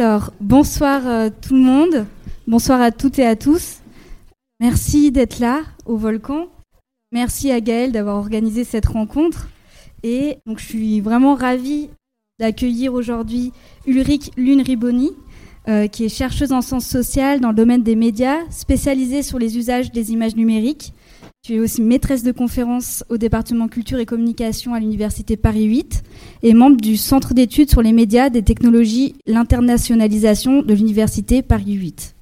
Alors, bonsoir euh, tout le monde, bonsoir à toutes et à tous. Merci d'être là au volcan. Merci à Gaëlle d'avoir organisé cette rencontre. Et je suis vraiment ravie d'accueillir aujourd'hui Ulrich Lune-Riboni, euh, qui est chercheuse en sciences sociales dans le domaine des médias, spécialisée sur les usages des images numériques. Tu es aussi maîtresse de conférence au département culture et communication à l'université Paris 8 et membre du centre d'études sur les médias, des technologies, l'internationalisation de l'université Paris 8.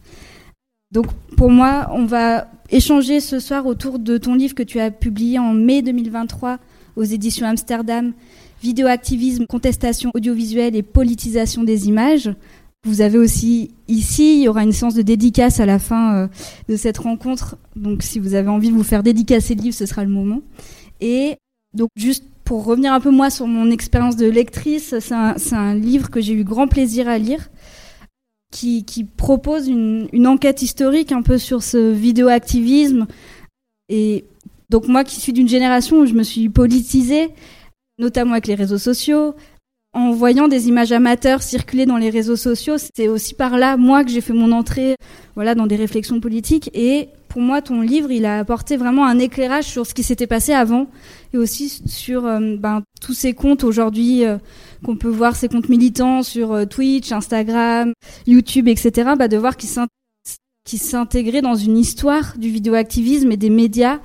Donc pour moi, on va échanger ce soir autour de ton livre que tu as publié en mai 2023 aux éditions Amsterdam, Vidéoactivisme, contestation audiovisuelle et politisation des images. Vous avez aussi ici, il y aura une séance de dédicace à la fin euh, de cette rencontre. Donc si vous avez envie de vous faire dédicacer le livre, ce sera le moment. Et donc juste pour revenir un peu moi sur mon expérience de lectrice, c'est un, livre que j'ai eu grand plaisir à lire, qui, qui propose une, une, enquête historique un peu sur ce vidéoactivisme. Et donc moi qui suis d'une génération où je me suis politisée, notamment avec les réseaux sociaux, en voyant des images amateurs circuler dans les réseaux sociaux, c'est aussi par là, moi, que j'ai fait mon entrée voilà, dans des réflexions politiques. Et pour moi, ton livre, il a apporté vraiment un éclairage sur ce qui s'était passé avant et aussi sur euh, ben, tous ces comptes aujourd'hui euh, qu'on peut voir, ces comptes militants sur euh, Twitch, Instagram, YouTube, etc., bah, de voir qu'ils s'intégraient dans une histoire du vidéoactivisme et des médias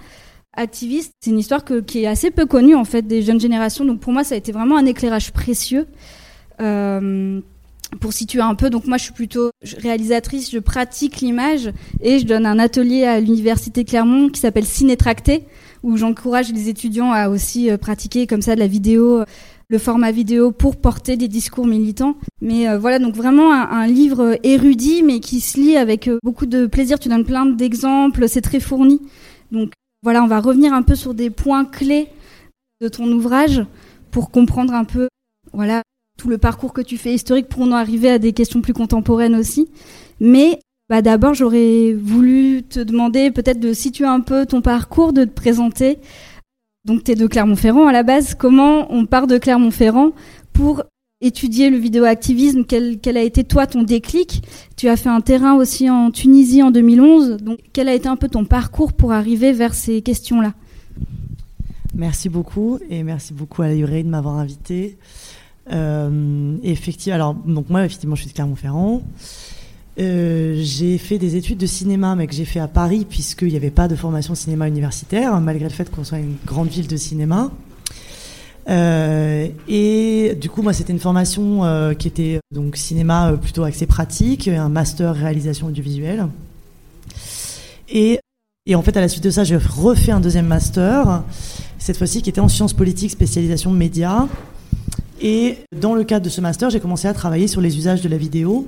activiste. C'est une histoire qui est assez peu connue en fait des jeunes générations. Donc pour moi, ça a été vraiment un éclairage précieux. Euh, pour situer un peu, donc moi je suis plutôt réalisatrice, je pratique l'image et je donne un atelier à l'université Clermont qui s'appelle Cinétracté, où j'encourage les étudiants à aussi euh, pratiquer comme ça de la vidéo, le format vidéo pour porter des discours militants. Mais euh, voilà, donc vraiment un, un, livre érudit, mais qui se lit avec euh, beaucoup de plaisir. Tu donnes plein d'exemples, c'est très fourni. Donc voilà, on va revenir un peu sur des points clés de ton ouvrage pour comprendre un peu, voilà, tout le parcours que tu fais historique pour en arriver à des questions plus contemporaines aussi. Mais bah, d'abord, j'aurais voulu te demander peut-être de situer un peu ton parcours, de te présenter. Donc, tu es de Clermont-Ferrand à la base. Comment on part de Clermont-Ferrand pour étudier le vidéoactivisme, quel, quel a été toi ton déclic? Tu as fait un terrain aussi en Tunisie en 2011, donc quel a été un peu ton parcours pour arriver vers ces questions-là? Merci beaucoup et merci beaucoup à la de m'avoir invité. Euh, effectivement, alors donc moi effectivement je suis de Clermont-Ferrand. Euh, j'ai fait des études de cinéma, mais que j'ai fait à Paris puisqu'il n'y avait pas de formation cinéma universitaire, malgré le fait qu'on soit une grande ville de cinéma. Euh, et du coup, moi, c'était une formation euh, qui était donc cinéma euh, plutôt axé pratique, un master réalisation audiovisuelle. Et, et en fait, à la suite de ça, j'ai refait un deuxième master, cette fois-ci qui était en sciences politiques, spécialisation médias. Et dans le cadre de ce master, j'ai commencé à travailler sur les usages de la vidéo,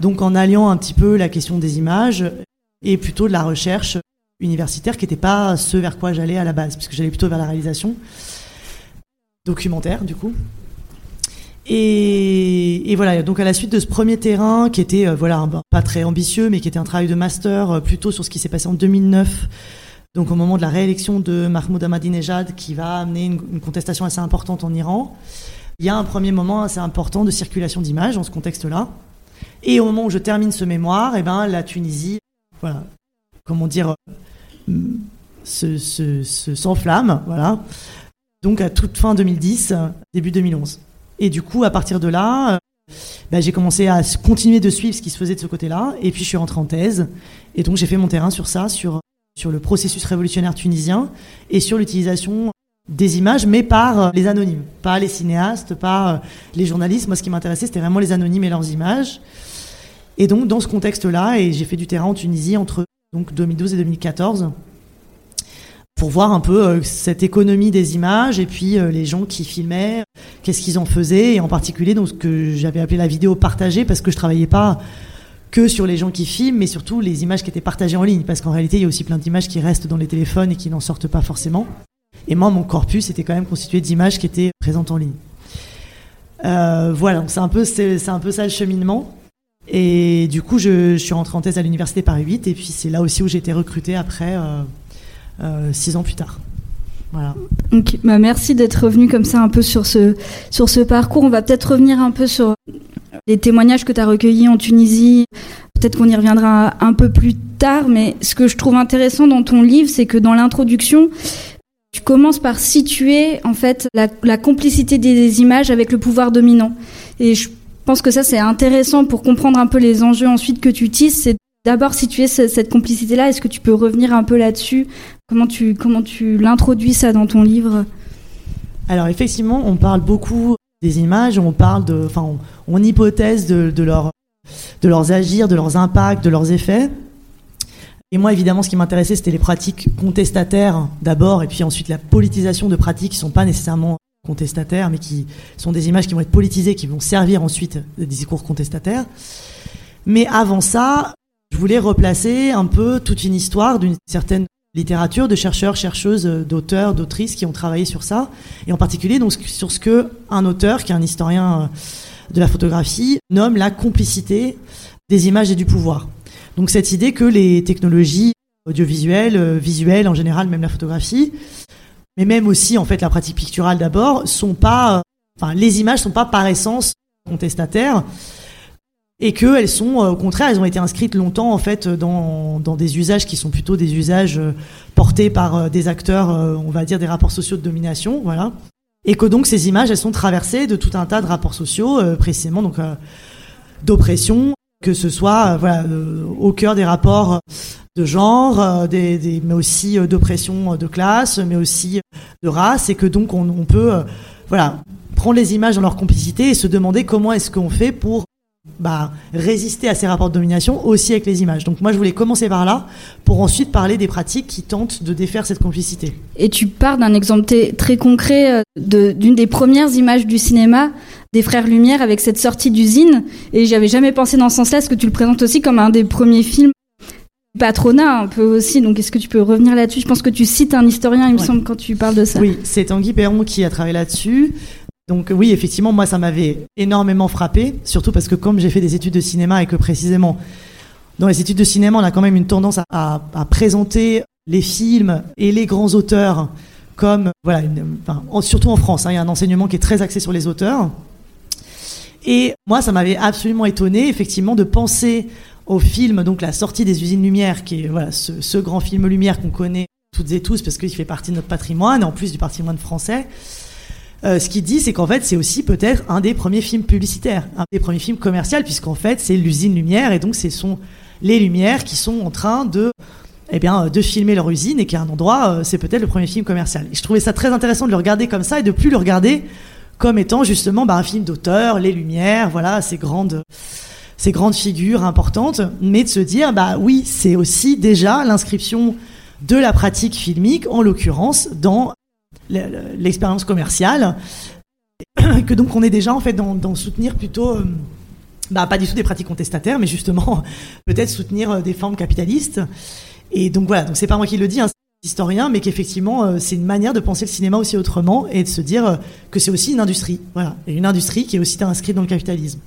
donc en alliant un petit peu la question des images et plutôt de la recherche universitaire qui n'était pas ce vers quoi j'allais à la base, puisque j'allais plutôt vers la réalisation documentaire du coup. Et, voilà, donc à la suite de ce premier terrain qui était euh, voilà pas très ambitieux, mais qui était un travail de master euh, plutôt sur ce qui s'est passé en 2009, donc au moment de la réélection de Mahmoud Ahmadinejad, qui va amener une, contestation assez importante en Iran. Il y a un premier moment assez important de circulation d'images dans ce contexte-là. Et au moment où je termine ce mémoire, eh ben la Tunisie, voilà, comment dire, euh, se, se s'enflamme, voilà donc à toute fin 2010, début 2011. Et du coup, à partir de là, bah, j'ai commencé à continuer de suivre ce qui se faisait de ce côté-là, et puis je suis rentré en thèse, et donc j'ai fait mon terrain sur ça, sur, sur le processus révolutionnaire tunisien, et sur l'utilisation des images, mais par les anonymes, pas les cinéastes, pas les journalistes. Moi, ce qui m'intéressait, c'était vraiment les anonymes et leurs images. Et donc, dans ce contexte-là, et j'ai fait du terrain en Tunisie entre donc 2012 et 2014 pour voir un peu euh, cette économie des images et puis euh, les gens qui filmaient, qu'est-ce qu'ils en faisaient et en particulier donc ce que j'avais appelé la vidéo partagée parce que je travaillais pas que sur les gens qui filment mais surtout les images qui étaient partagées en ligne parce qu'en réalité il y a aussi plein d'images qui restent dans les téléphones et qui n'en sortent pas forcément. Et moi mon corpus était quand même constitué d'images qui étaient présentes en ligne. Euh, voilà, donc c'est un peu c'est un peu ça le cheminement. Et du coup, je, suis rentré en thèse à l'université Paris 8 et puis c'est là aussi où j'ai été recruté après six ans plus tard. Voilà. bah merci d'être revenu comme ça un peu sur ce, sur ce parcours. On va peut-être revenir un peu sur les témoignages que tu as recueillis en Tunisie. Peut-être qu'on y reviendra un peu plus tard, mais ce que je trouve intéressant dans ton livre, c'est que dans l'introduction, tu commences par situer en fait la, complicité des images avec le pouvoir dominant. Et je pense que ça c'est intéressant pour comprendre un peu les enjeux ensuite que tu utilises. C'est d'abord situer cette complicité-là. Est-ce que tu peux revenir un peu là-dessus? Comment tu comment tu l'introduis ça dans ton livre? Alors effectivement, on parle beaucoup des images, on parle de, enfin, on hypothèse de, de, leur, de leurs agirs, de leurs impacts, de leurs effets. Et moi, évidemment, ce qui m'intéressait, c'était les pratiques contestataires d'abord, et puis ensuite la politisation de pratiques qui ne sont pas nécessairement contestataires, mais qui sont des images qui vont être politisées, qui vont servir ensuite des discours contestataires. Mais avant ça, je voulais replacer un peu toute une histoire d'une certaine littérature de chercheurs, chercheuses, d'auteurs, d'autrices qui ont travaillé sur ça, et en particulier donc sur ce que un auteur, qui est un historien de la photographie, nomme la complicité des images et du pouvoir. Donc cette idée que les technologies audiovisuelles, visuelles en général, même la photographie, mais même aussi en fait la pratique picturale d'abord, sont pas, enfin les images sont pas par essence contestataires et qu'elles sont au contraire elles ont été inscrites longtemps en fait dans, dans des usages qui sont plutôt des usages portés par des acteurs on va dire des rapports sociaux de domination voilà. Et que donc ces images elles sont traversées de tout un tas de rapports sociaux précisément donc d'oppression que ce soit voilà au cœur des rapports de genre, des, des, mais aussi d'oppression de classe, mais aussi de race, et que donc on, on peut voilà prendre les images dans leur complicité et se demander comment est-ce qu'on fait pour bah, résister à ces rapports de domination aussi avec les images. Donc moi je voulais commencer par là pour ensuite parler des pratiques qui tentent de défaire cette complicité. Et tu pars d'un exemple très concret d'une des premières images du cinéma des Frères Lumière avec cette sortie d'usine et j'avais jamais pensé dans ce sens-là, est-ce que tu le présentes aussi comme un des premiers films patronat un peu aussi, donc est-ce que tu peux revenir là-dessus? Je pense que tu cites un historien, il me semble, quand tu parles de ça. Oui, c'est Tanguy Perron qui a travaillé là-dessus. Donc oui, effectivement, moi, ça m'avait énormément frappé, surtout parce que comme j'ai fait des études de cinéma et que précisément, dans les études de cinéma, on a quand même une tendance à, présenter les films et les grands auteurs comme, voilà, surtout en France, hein, il y a un enseignement qui est très axé sur les auteurs. Et moi, ça m'avait absolument étonné, effectivement, de penser au film, donc la sortie des usines Lumière, qui est voilà, ce, grand film Lumière qu'on connaît toutes et tous parce qu'il fait partie de notre patrimoine, en plus du patrimoine français. Euh, ce qu'il dit, c'est qu'en fait, c'est aussi peut-être un des premiers films publicitaires, un des premiers films commerciaux, puisqu'en fait, c'est l'usine Lumière, et donc ce sont les Lumières qui sont en train de, eh bien, de filmer leur usine, et qu'à un endroit, euh, c'est peut-être le premier film commercial. Et je trouvais ça très intéressant de le regarder comme ça, et de plus le regarder comme étant justement bah, un film d'auteur, les Lumières, voilà, ces grandes ces grandes figures importantes, mais de se dire, bah oui, c'est aussi déjà l'inscription de la pratique filmique, en l'occurrence, dans l'expérience commerciale, que donc on est déjà en fait dans, soutenir plutôt, euh, bah, pas du tout des pratiques contestataires, mais justement peut-être soutenir des formes capitalistes. Et donc voilà, donc c'est pas moi qui le dis, hein, historien, mais qu'effectivement, euh, c'est une manière de penser le cinéma aussi autrement et de se dire euh, que c'est aussi une industrie. Voilà. Et une industrie qui est aussi inscrite dans le capitalisme.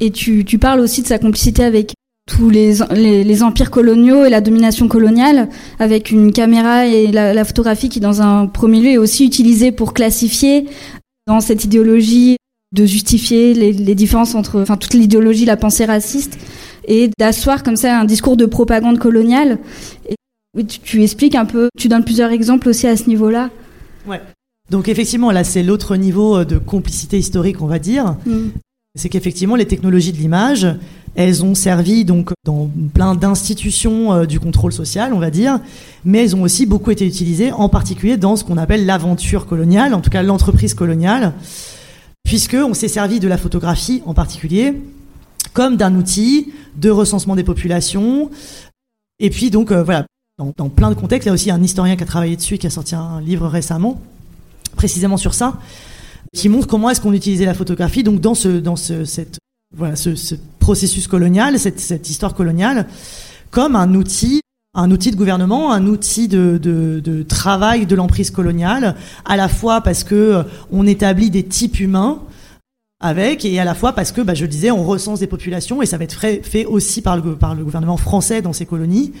Et tu, tu parles aussi de sa complicité avec tous les, les, les, empires coloniaux et la domination coloniale, avec une caméra et la, la, photographie qui, dans un premier lieu, est aussi utilisée pour classifier dans cette idéologie de justifier les, les différences entre, enfin, toute l'idéologie, la pensée raciste, et d'asseoir comme ça un discours de propagande coloniale. Et oui, tu, tu, expliques un peu, tu donnes plusieurs exemples aussi à ce niveau-là. Ouais. Donc effectivement, là, c'est l'autre niveau de complicité historique, on va dire. Mm. C'est qu'effectivement, les technologies de l'image, elles ont servi donc dans plein d'institutions euh, du contrôle social, on va dire, mais elles ont aussi beaucoup été utilisées, en particulier dans ce qu'on appelle l'aventure coloniale, en tout cas l'entreprise coloniale, puisque on s'est servi de la photographie en particulier comme d'un outil de recensement des populations. Et puis donc euh, voilà, dans, dans, plein de contextes. Il y a aussi un historien qui a travaillé dessus, qui a sorti un livre récemment, précisément sur ça, qui montre comment est-ce qu'on utilisait la photographie. Donc dans ce, dans ce, cette, voilà, ce, ce processus colonial, cette, cette, histoire coloniale, comme un outil, un outil de gouvernement, un outil de, de, travail de l'emprise coloniale, à la fois parce que euh, on établit des types humains avec et à la fois parce que, bah, je le disais, on recense des populations et ça va être fait, fait aussi par le, par le gouvernement français dans ces colonies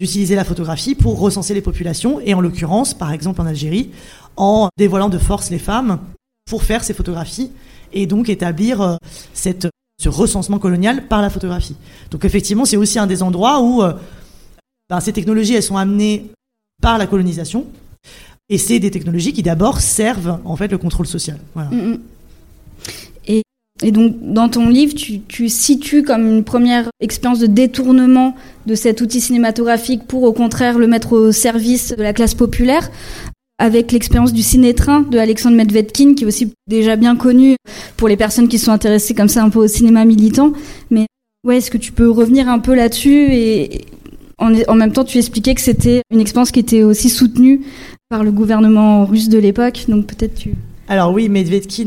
d'utiliser la photographie pour recenser les populations, et en l'occurrence, par exemple en Algérie, en dévoilant de force les femmes pour faire ces photographies et donc établir euh, cette ce recensement colonial par la photographie. Donc effectivement, c'est aussi un des endroits où euh, ben, ces technologies, elles sont amenées par la colonisation, et c'est des technologies qui d'abord servent en fait le contrôle social. Mm, mm. Et, donc dans ton livre, tu, situes comme une première expérience de détournement de cet outil cinématographique pour au contraire le mettre au service de la classe populaire avec l'expérience du ciné-train de Alexandre Medvedkin, qui est aussi déjà bien connu pour les personnes qui sont intéressées comme ça un peu au cinéma militant. Mais ouais, est-ce que tu peux revenir un peu là-dessus et en, en, même temps, tu expliquais que c'était une expérience qui était aussi soutenue par le gouvernement russe de l'époque, donc peut-être tu. Alors oui, Medvedkin.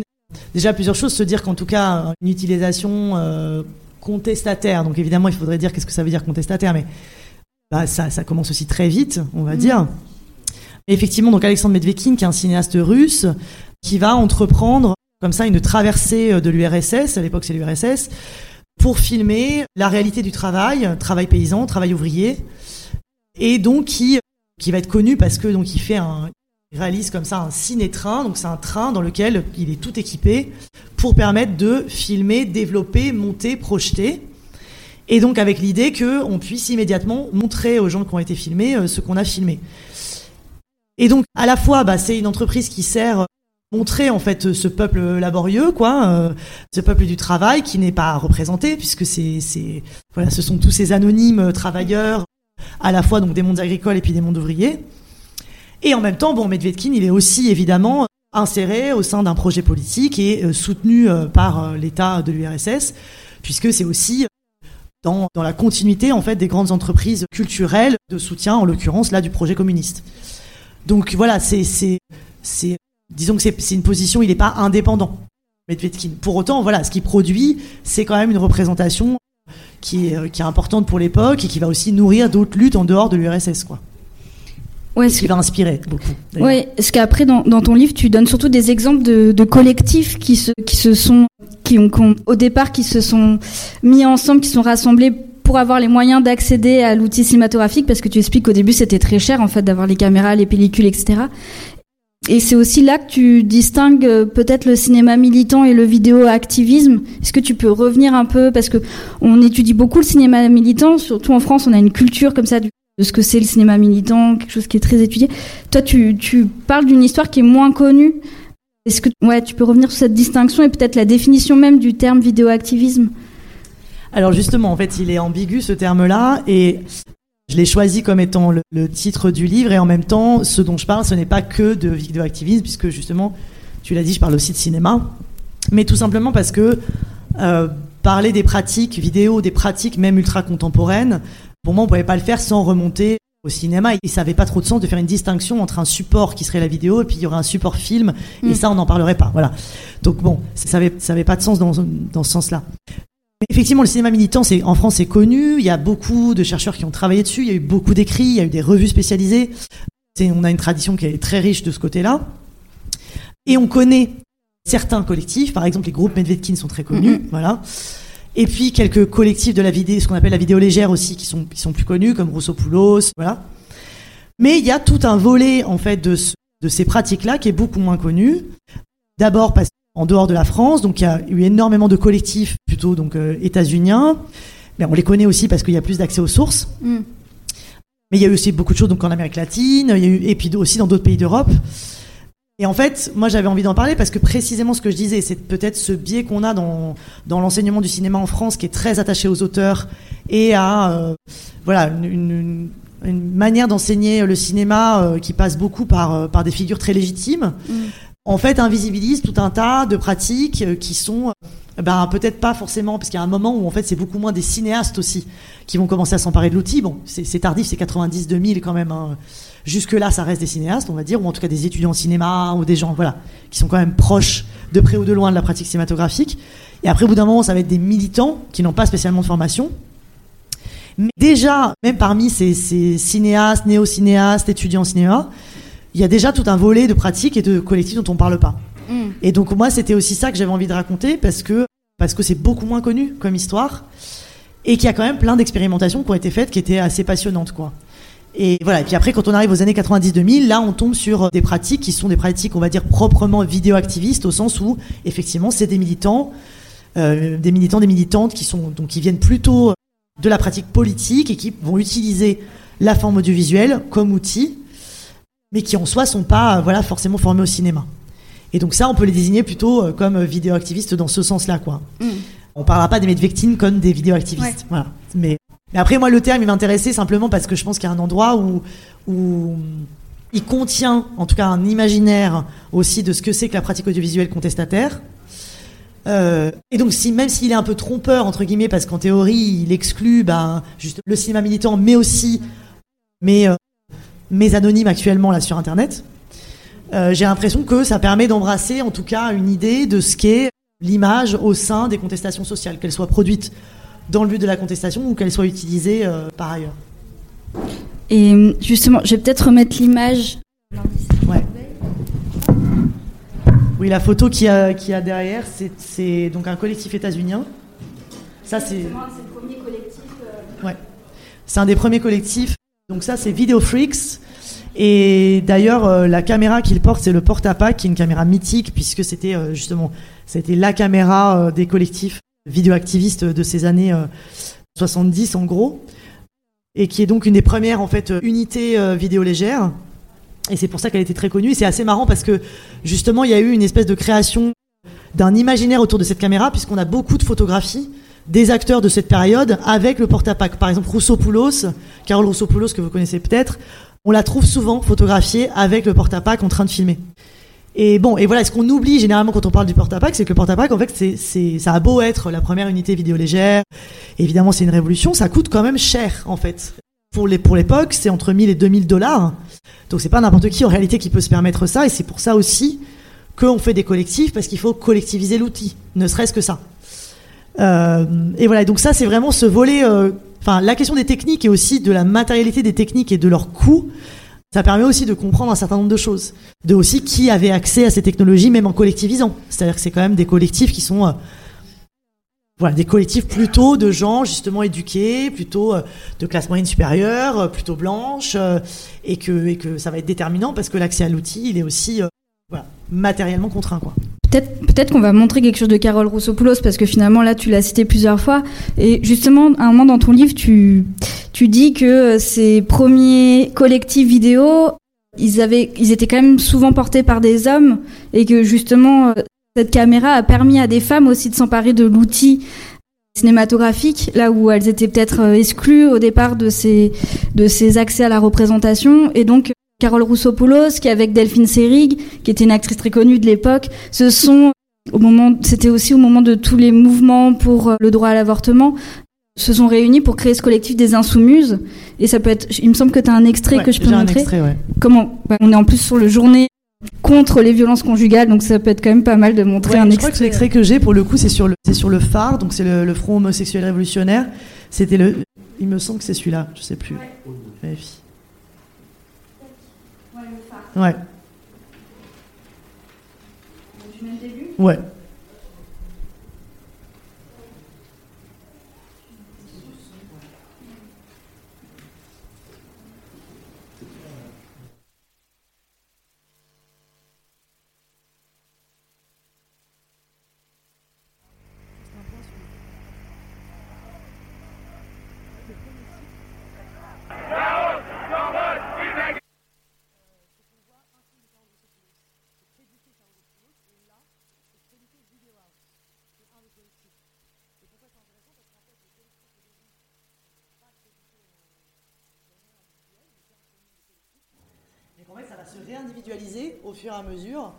Déjà plusieurs choses. Se dire qu'en tout cas une utilisation euh, contestataire. Donc évidemment, il faudrait dire qu'est-ce que ça veut dire contestataire, mais bah, ça, ça commence aussi très vite, on va mmh. dire. Effectivement, donc Alexandre Medvedkin, qui est un cinéaste russe, qui va entreprendre comme ça une traversée de l'URSS. À l'époque, c'est l'URSS pour filmer la réalité du travail, travail paysan, travail ouvrier, et donc qui, qui va être connu parce que donc il fait un, réalise comme ça un ciné-train, donc c'est un train dans lequel il est tout équipé pour permettre de filmer, développer, monter, projeter. Et donc avec l'idée qu'on puisse immédiatement montrer aux gens qui ont été filmés euh, ce qu'on a filmé. Et donc à la fois, bah, c'est une entreprise qui sert montrer en fait ce peuple laborieux, quoi, euh, ce peuple du travail qui n'est pas représenté puisque c'est, voilà, ce sont tous ces anonymes travailleurs, à la fois donc des mondes agricoles et puis des mondes ouvriers. Et en même temps, bon, Medvedkin, il est aussi évidemment inséré au sein d'un projet politique et euh, soutenu euh, par l'État de l'URSS, puisque c'est aussi dans, dans la continuité en fait des grandes entreprises culturelles de soutien, en l'occurrence là du projet communiste. Donc voilà, c'est c'est c'est disons que c'est une position, il n'est pas indépendant, Medvedkin. Pour autant, voilà, ce qu'il produit, c'est quand même une représentation qui est, euh, qui est importante pour l'époque et qui va aussi nourrir d'autres luttes en dehors de l'URSS, quoi. Ouais, ce qui va inspirer beaucoup. Oui, ce qu'après dans, dans, ton livre, tu donnes surtout des exemples de, de collectifs qui se, qui se sont, qui ont, qui ont, au départ, qui se sont mis ensemble, qui sont rassemblés pour avoir les moyens d'accéder à l'outil cinématographique, parce que tu expliques qu'au début c'était très cher en fait d'avoir les caméras, les pellicules, etc. Et c'est aussi là que tu distingues euh, peut-être le cinéma militant et le vidéo-activisme. Est-ce que tu peux revenir un peu? Parce que on étudie beaucoup le cinéma militant, surtout en France, on a une culture comme ça de ce que c'est le cinéma militant, quelque chose qui est très étudié. Toi, tu, parles d'une histoire qui est moins connue. Est-ce que ouais, tu peux revenir sur cette distinction et peut-être la définition même du terme vidéo-activisme? Alors justement, en fait, il est ambigu ce terme-là, et je l'ai choisi comme étant le, titre du livre et en même temps, ce dont je parle, ce n'est pas que de vidéoactivisme, puisque justement, tu l'as dit, je parle aussi de cinéma, mais tout simplement parce que euh, parler des pratiques vidéo, des pratiques même ultra contemporaines, pour moi, on ne pouvait pas le faire sans remonter au cinéma. Et ça n'avait pas trop de sens de faire une distinction entre un support qui serait la vidéo et puis il y aurait un support film, et mm. ça, on n'en parlerait pas. Voilà. Donc bon, ça n'avait ça avait pas de sens dans, dans ce sens-là. Effectivement, le cinéma militant, c'est en France, c'est connu. Il y a beaucoup de chercheurs qui ont travaillé dessus. Il y a eu beaucoup d'écrits, il y a eu des revues spécialisées. On a une tradition qui est très riche de ce côté-là. Et on connaît certains collectifs, par exemple les groupes Medvedkin sont très connus, mm-hmm. voilà. Et puis quelques collectifs de la vidéo, ce qu'on appelle la vidéo légère aussi, qui sont, qui sont plus connus, comme Poulos, voilà. Mais il y a tout un volet en fait de, de ces pratiques-là qui est beaucoup moins connu. D'abord parce en dehors de la France. Donc il y a eu énormément de collectifs plutôt donc euh, états-uniens. Mais on les connaît aussi parce qu'il y a plus d'accès aux sources. Mm. Mais il y a eu aussi beaucoup de choses donc en Amérique latine, il y a eu, et puis aussi dans d'autres pays d'Europe. Et en fait, moi j'avais envie d'en parler parce que précisément ce que je disais, c'est peut-être ce biais qu'on a dans, dans l'enseignement du cinéma en France qui est très attaché aux auteurs et à euh, voilà une, une, manière d'enseigner le cinéma euh, qui passe beaucoup par, par des figures très légitimes. Mm en fait invisibilise tout un tas de pratiques euh, qui sont euh, ben, peut-être pas forcément, parce qu'il y a un moment où en fait c'est beaucoup moins des cinéastes aussi qui vont commencer à s'emparer de l'outil. Bon, c'est tardif, c'est 90-2000 quand même. Hein. Jusque-là, ça reste des cinéastes, on va dire, ou en tout cas des étudiants en cinéma, ou des gens voilà, qui sont quand même proches de près ou de loin de la pratique cinématographique. Et après, au bout d'un moment, ça va être des militants qui n'ont pas spécialement de formation. Mais déjà, même parmi ces, ces cinéastes, néo-cinéastes, étudiants en cinéma, il y a déjà tout un volet de pratiques et de collectifs dont on ne parle pas. Mm. Et donc moi, c'était aussi ça que j'avais envie de raconter parce que parce que c'est beaucoup moins connu comme histoire et qu'il y a quand même plein d'expérimentations qui ont été faites qui étaient assez passionnantes, quoi. Et voilà. Et puis après, quand on arrive aux années 90-2000, là, on tombe sur des pratiques qui sont des pratiques, on va dire, proprement vidéoactivistes, au sens où, effectivement, c'est des militants des militants, des militantes qui sont donc qui viennent plutôt de la pratique politique et qui vont utiliser la forme audiovisuelle comme outil, mais qui en soi sont pas voilà forcément formés au cinéma. Et donc ça, on peut les désigner plutôt comme vidéoactivistes dans ce sens-là, quoi. Mm. On parlera pas des Medvectines comme des vidéoactivistes, voilà. Mais, mais après, moi, le terme, il m'intéressait simplement parce que je pense qu'il y a un endroit où, où il contient, en tout cas, un imaginaire aussi de ce que c'est que la pratique audiovisuelle contestataire. Euh, et donc, si, même s'il est un peu trompeur, entre guillemets, parce qu'en théorie, il exclut ben, juste le cinéma militant, mais aussi euh, mes anonymes actuellement là sur Internet, euh, j'ai l'impression que ça permet d'embrasser, en tout cas, une idée de ce qu'est l'image au sein des contestations sociales, qu'elle soit produite dans le but de la contestation ou qu'elle soit utilisée par ailleurs. Et justement, je vais peut-être remettre l'image. Ouais. Oui, la photo qu'il y a, qui a derrière, c'est donc un collectif états-unien. Ça, c'est. le premier collectif. Euh, ouais. C'est un des premiers collectifs. Donc, ça, c'est Video Freaks. Et d'ailleurs, euh, la caméra qu'il porte, c'est le porte-à-pack, qui est une caméra mythique, puisque c'était euh, justement c'était la caméra des collectifs vidéoactivistes de ces années 70, en gros et qui est donc une des premières en fait unités euh, vidéo légères. Et c'est pour ça qu'elle était très connue. Et c'est assez marrant parce que justement, il y a eu une espèce de création d'un imaginaire autour de cette caméra, puisqu'on a beaucoup de photographies des acteurs de cette période avec le porte-à-pack. Par exemple, Poulos, Carole Poulos que vous connaissez peut-être, on la trouve souvent photographiée avec le porte-à-pack en train de filmer. Et bon, et voilà, ce qu'on oublie généralement quand on parle du porte-à-pack, c'est que le porte-à-pack, en fait, c'est, ça a beau être la première unité vidéo légère, évidemment, c'est une révolution, ça coûte quand même cher, en fait. Pour, les, pour l'époque, c'est entre 1000 et 2000 dollars. Donc c'est pas n'importe qui, en réalité, qui peut se permettre ça, et c'est pour ça aussi qu'on fait des collectifs, parce qu'il faut collectiviser l'outil, ne serait-ce que ça. Euh, et voilà, donc ça, c'est vraiment ce volet, euh, enfin, la question des techniques et aussi de la matérialité des techniques et de leur coût, ça permet aussi de comprendre un certain nombre de choses. De aussi qui avait accès à ces technologies, même en collectivisant. C'est-à-dire que c'est quand même des collectifs qui sont. Euh, voilà, des collectifs plutôt de gens justement éduqués, plutôt de classe moyenne supérieure, plutôt blanche, et, que, et que ça va être déterminant parce que l'accès à l'outil, il est aussi matériellement contraint. Quoi. Peut-être peut qu'on va montrer quelque chose de Carole Roussopoulos parce que finalement là tu l'as cité plusieurs fois. Et justement à un moment dans ton livre tu tu dis que ces premiers collectifs vidéo ils avaient ils étaient quand même souvent portés par des hommes et que justement cette caméra a permis à des femmes aussi de s'emparer de l'outil cinématographique là où elles étaient peut-être exclues au départ de ces de ces accès à la représentation. Et donc Carole Roussopoulos, qui avec Delphine Seyrig, qui était une actrice très connue de l'époque, ce sont au moment, c'était aussi au moment de tous les mouvements pour euh, le droit à l'avortement, se sont réunis pour créer ce collectif des insoumises. Et ça peut être, il me semble que tu as un extrait que je peux montrer. Comment bah, On est en plus sur le journée contre les violences conjugales, donc ça peut être quand même pas mal de montrer un extrait. Je crois que l'extrait que j'ai, pour le coup, c'est sur le, c'est sur le phare, donc c'est le, Front homosexuel révolutionnaire. C'était le, il me semble que c'est celui-là, je sais plus. Ouais. Tu mets le début? Ouais. se réindividualiser au fur et à mesure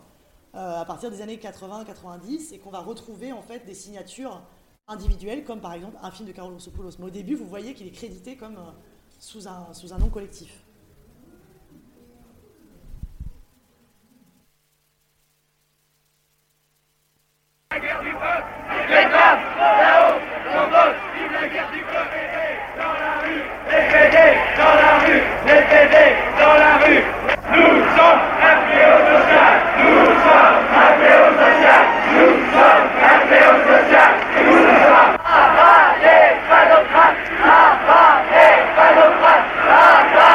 euh, à partir des années 80-90 et qu'on va retrouver en fait des signatures individuelles comme par exemple un film de Carole Rossopoulos. Mais au début, vous voyez qu'il est crédité comme euh, sous, un, sous un nom collectif. La guerre du les femmes, là-haut, vive la guerre du peuple, dans la rue, les dans la rue, les dans la rue. Nous sommes appelés au social. Nous sommes appelés au social. Nous sommes appelés au social. Nous sommes abat les panocrates. Abat les panocrates. Abat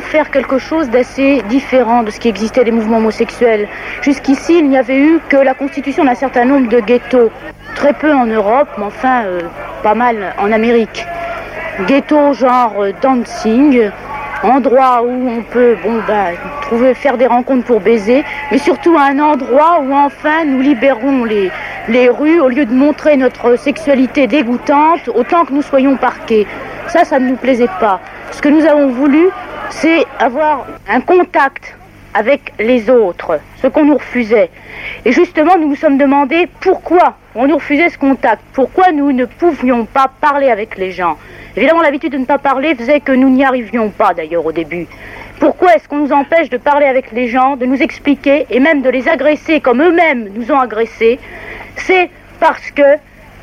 faire quelque chose d'assez différent de ce qui existait des mouvements homosexuels. Jusqu'ici, il n'y avait eu que la constitution d'un certain nombre de ghettos. Très peu en Europe, mais enfin euh, pas mal en Amérique. Ghettos genre euh, dancing, endroit où on peut bah, trouver faire des rencontres pour baiser, mais surtout un endroit où enfin nous libérons les, les rues au lieu de montrer notre sexualité dégoûtante autant que nous soyons parqués. Ça, ça ne nous plaisait pas. Ce que nous avons voulu, c'est avoir un contact avec les autres, ce qu'on nous refusait. Et justement, nous nous sommes demandé pourquoi on nous refusait ce contact, pourquoi nous ne pouvions pas parler avec les gens. Évidemment, l'habitude de ne pas parler faisait que nous n'y arrivions pas d'ailleurs au début. Pourquoi est-ce qu'on nous empêche de parler avec les gens, de nous expliquer et même de les agresser comme eux-mêmes nous ont agressés? C'est parce que,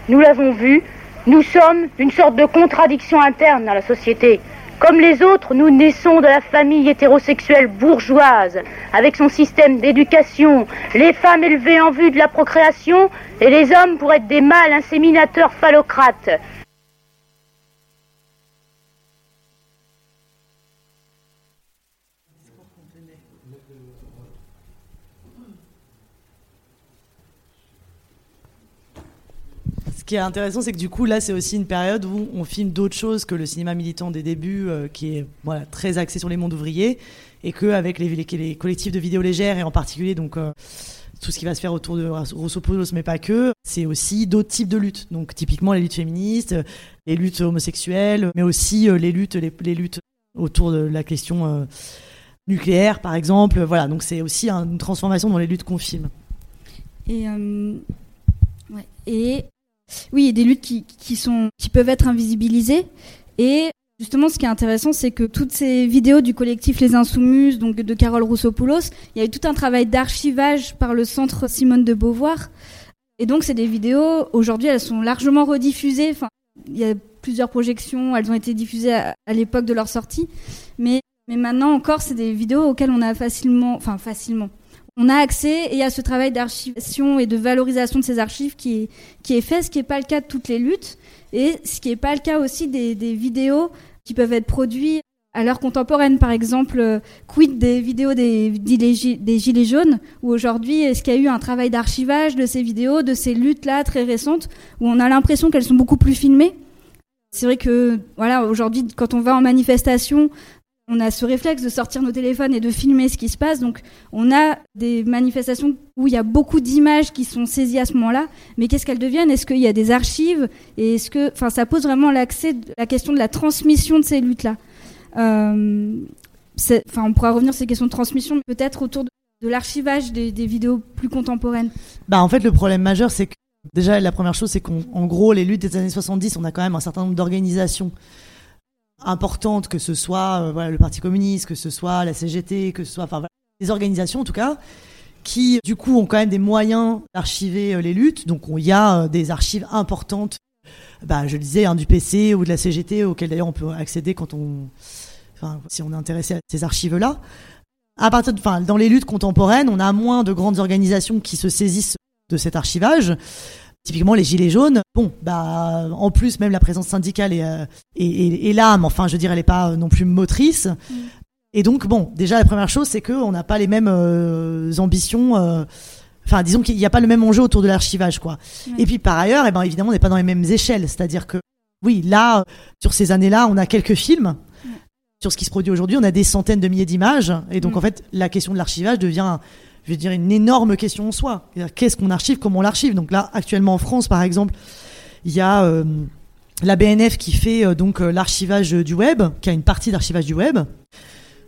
nous l'avons vu, nous sommes une sorte de contradiction interne dans la société. Comme les autres, nous naissons de la famille hétérosexuelle bourgeoise, avec son système d'éducation, les femmes élevées en vue de la procréation et les hommes pour être des mâles inséminateurs phallocrates. Qui est intéressant, c'est que du coup, là, c'est aussi une période où on filme d'autres choses que le cinéma militant des débuts, euh, qui est très axé sur les mondes ouvriers, et qu'avec les, les, collectifs de vidéos légères, et en particulier donc euh, tout ce qui va se faire autour de Rosso Poulos, mais pas que, c'est aussi d'autres types de luttes. Donc typiquement les luttes féministes, les luttes homosexuelles, mais aussi euh, les luttes, les, luttes autour de la question nucléaire, par exemple. Voilà, donc c'est aussi une transformation dans les luttes qu'on filme. Et, ouais. et oui, des luttes qui, qui, qui peuvent être invisibilisées. Et justement, ce qui est intéressant, c'est que toutes ces vidéos du collectif Les Insoumises, donc de Carole Roussopoulos, il y a eu tout un travail d'archivage par le centre Simone de Beauvoir. Et donc, c'est des vidéos, aujourd'hui, elles sont largement rediffusées. Il y a plusieurs projections, elles ont été diffusées à, l'époque de leur sortie. Mais, mais maintenant encore, c'est des vidéos auxquelles on a facilement, facilement on a accès et à ce travail d'archivation et de valorisation de ces archives qui est, fait, ce qui n'est pas le cas de toutes les luttes, et ce qui n'est pas le cas aussi des, des, vidéos qui peuvent être produites à l'heure contemporaine, par exemple, euh, quid des vidéos des, des Gilets jaunes, où aujourd'hui, est-ce qu'il y a eu un travail d'archivage de ces vidéos, de ces luttes-là très récentes, où on a l'impression qu'elles sont beaucoup plus filmées? C'est vrai que voilà, aujourd'hui, quand on va en manifestation, on a ce réflexe de sortir nos téléphones et de filmer ce qui se passe. Donc, on a des manifestations où il y a beaucoup d'images qui sont saisies à ce moment-là. Mais qu'est-ce qu'elles deviennent? Est-ce qu'il y a des archives? Et est-ce que, enfin, ça pose vraiment l'accès, la question de la transmission de ces luttes-là. Euh, on pourra revenir sur ces questions de transmission, peut-être autour de, l'archivage des, des, vidéos plus contemporaines. Bah, en fait, le problème majeur, c'est que déjà, la première chose, c'est qu'en gros, les luttes des années 70, on a quand même un certain nombre d'organisations importantes, que ce soit euh, le Parti communiste, que ce soit la CGT, que ce soit voilà, des organisations en tout cas, qui du coup ont quand même des moyens d'archiver euh, les luttes. Donc il y a euh, des archives importantes, bah, je le disais, hein, du PC ou de la CGT, auxquelles d'ailleurs on peut accéder quand on, si on est intéressé à ces archives-là. À partir enfin, dans les luttes contemporaines, on a moins de grandes organisations qui se saisissent de cet archivage. Typiquement, les gilets jaunes, bon, bah, en plus, même la présence syndicale est, euh, est, est, là, mais enfin, je veux dire, elle n'est pas euh, non plus motrice. Mm. Et donc, bon, déjà, la première chose, c'est qu'on n'a pas les mêmes euh, ambitions. Euh, enfin, disons qu'il n'y a pas le même enjeu autour de l'archivage, quoi. Mm. Et puis, par ailleurs, eh ben, évidemment, on n'est pas dans les mêmes échelles. C'est-à-dire que, oui, là, sur ces années-là, on a quelques films. Mm. Sur ce qui se produit aujourd'hui, on a des centaines de milliers d'images. Et donc, en fait, la question de l'archivage devient je veux dire, une énorme question en soi. Qu'est-ce qu'on archive, comment on l'archive? Donc là, actuellement en France, par exemple, il y a euh, la BNF qui fait euh, donc euh, l'archivage du web, qui a une partie d'archivage du web.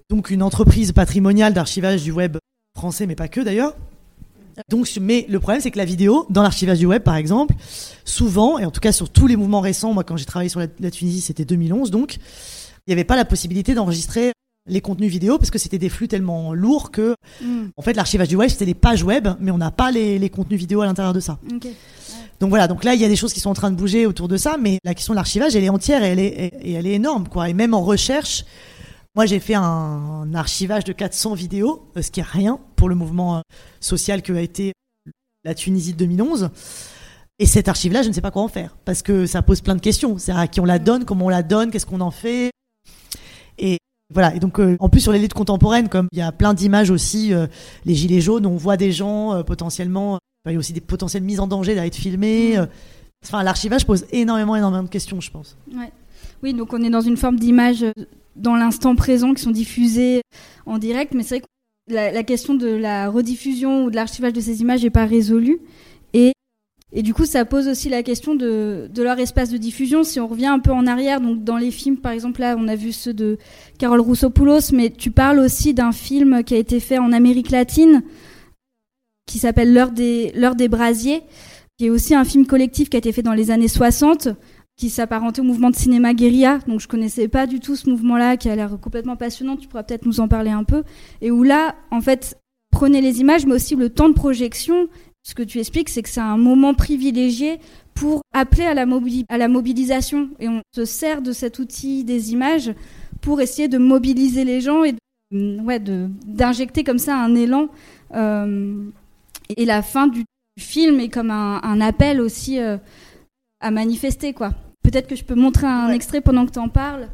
Donc une entreprise patrimoniale d'archivage du web français, mais pas que d'ailleurs. Donc, mais le problème, c'est que la vidéo, dans l'archivage du web, par exemple, souvent, et en tout cas sur tous les mouvements récents, moi quand j'ai travaillé sur la Tunisie, c'était 2011, donc il n'y avait pas la possibilité d'enregistrer les contenus vidéo parce que c'était des flux tellement lourds que mm. en fait l'archivage du web c'était les pages web mais on n'a pas les, les, contenus vidéo à l'intérieur de ça. Donc voilà, donc là il y a des choses qui sont en train de bouger autour de ça, mais la question de l'archivage elle est entière et elle est, et elle est énorme quoi. Et même en recherche, moi j'ai fait un, archivage de 400 vidéos, euh, ce qui est rien pour le mouvement euh, social que a été la Tunisie de 2011. Et cet archive-là, je ne sais pas quoi en faire parce que ça pose plein de questions. C'est à qui on la donne, comment on la donne, qu'est-ce qu'on en fait. Et Voilà, et donc en plus sur les luttes contemporaines, comme il y a plein d'images aussi, les gilets jaunes, on voit des gens potentiellement, il y a aussi des potentielles mises en danger d'être filmés. Mmh. Enfin, l'archivage pose énormément, énormément de questions, je pense. Ouais. Oui, donc on est dans une forme d'image dans l'instant présent qui sont diffusées en direct, mais c'est vrai que la, question de la rediffusion ou de l'archivage de ces images n'est pas résolue. Et, du coup, ça pose aussi la question de, leur espace de diffusion. Si on revient un peu en arrière, donc dans les films, par exemple, là, on a vu ceux de Carole Roussopoulos, mais tu parles aussi d'un film qui a été fait en Amérique latine, qui s'appelle L'heure des, des brasiers, qui est aussi un film collectif qui a été fait dans les années 60 qui s'apparentait au mouvement de cinéma guérilla. Donc je connaissais pas du tout ce mouvement-là, qui a l'air complètement passionnant. Tu pourras peut-être nous en parler un peu. Et où là, en fait, prenez les images, mais aussi le temps de projection. Ce que tu expliques, c'est que c'est un moment privilégié pour appeler à la, à la mobilisation. Et on se sert de cet outil des images pour essayer de mobiliser les gens et ouais, d'injecter comme ça un élan. Euh, et la fin du film est comme un, un appel aussi euh, à manifester, quoi. Peut-être que je peux montrer un extrait pendant que tu en parles.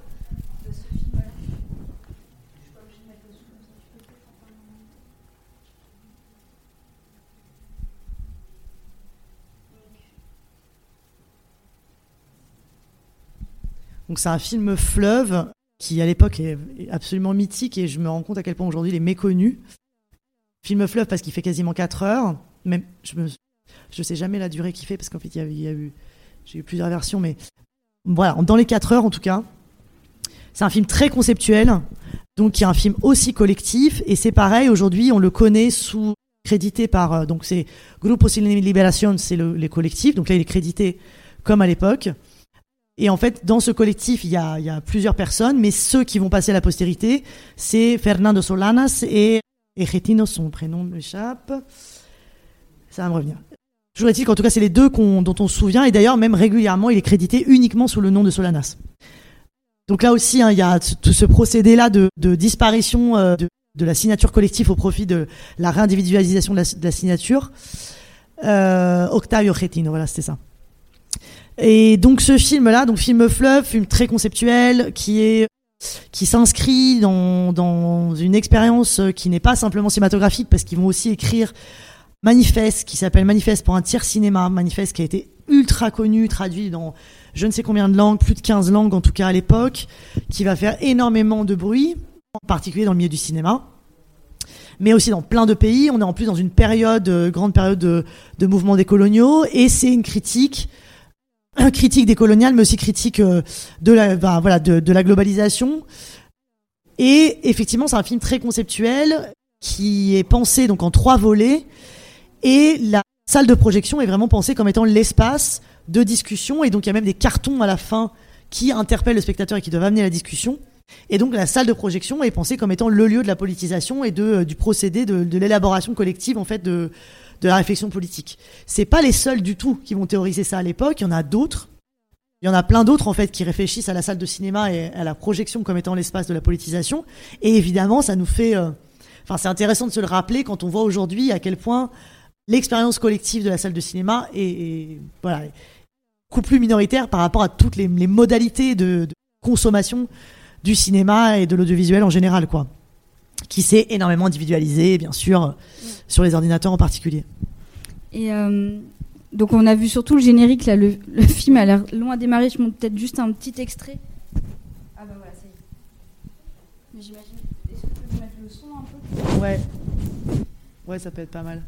Donc c'est un film fleuve qui à l'époque est absolument mythique et je me rends compte à quel point aujourd'hui il est méconnu. Film fleuve parce qu'il fait quasiment 4 heures. Même je ne sais jamais la durée qu'il fait parce qu'en fait il y a eu j'ai eu plusieurs versions mais voilà, dans les 4 heures en tout cas. C'est un film très conceptuel, donc qui est un film aussi collectif, et c'est pareil, aujourd'hui on le connaît sous crédité par, euh, donc c'est Grupo Cine Liberación, c'est le, les collectifs, donc là il est crédité comme à l'époque. Et en fait, dans ce collectif, il y, a, plusieurs personnes, mais ceux qui vont passer à la postérité, c'est Fernando Solanas et Ejetino, son prénom m'échappe. Ça va me revenir. Toujours est-il qu'en tout cas, c'est les deux dont on se souvient, et d'ailleurs, même régulièrement, il est crédité uniquement sous le nom de Solanas. Donc là aussi, hein, il y a tout ce procédé-là de, disparition euh, de, la signature collective au profit de la réindividualisation de la, signature. Euh, Octavio Getino, voilà, c'était ça. Et donc ce film-là, donc film fleuve, film très conceptuel, qui est qui s'inscrit dans, dans une expérience qui n'est pas simplement cinématographique, parce qu'ils vont aussi écrire Manifeste, qui s'appelle Manifeste pour un tiers cinéma, Manifeste qui a été ultra connu, traduit dans je ne sais combien de langues, plus de 15 langues en tout cas à l'époque, qui va faire énormément de bruit, en particulier dans le milieu du cinéma, mais aussi dans plein de pays. On est en plus dans une période, euh, grande période de, de mouvements décoloniaux, et c'est une critique, critique décoloniale, mais aussi critique euh, de la, bah, voilà, de, de la globalisation. Et effectivement, c'est un film très conceptuel qui est pensé donc en trois volets et la salle de projection est vraiment pensée comme étant l'espace de discussion. Et donc, il y a même des cartons à la fin qui interpellent le spectateur et qui doivent amener la discussion. Et donc, la salle de projection est pensée comme étant le lieu de la politisation et de, euh, du procédé de, de l'élaboration collective, en fait, de, de la réflexion politique. C'est pas les seuls du tout qui vont théoriser ça à l'époque. Il y en a d'autres. Il y en a plein d'autres en fait qui réfléchissent à la salle de cinéma et à la projection comme étant l'espace de la politisation. Et évidemment, ça nous fait, euh, c'est intéressant de se le rappeler quand on voit aujourd'hui à quel point l'expérience collective de la salle de cinéma est, beaucoup plus minoritaire par rapport à toutes les, modalités de, consommation du cinéma et de l'audiovisuel en général, quoi qui s'est énormément individualisé, bien sûr, euh, sur les ordinateurs en particulier. Et euh, donc on a vu surtout le générique, le, film a l'air long à démarrer, je montre peut-être juste un petit extrait. Ah bah voilà, ça y est. J'imagine, est-ce que tu peux mettre le son un peu? Ouais. Ouais, ça peut être pas mal.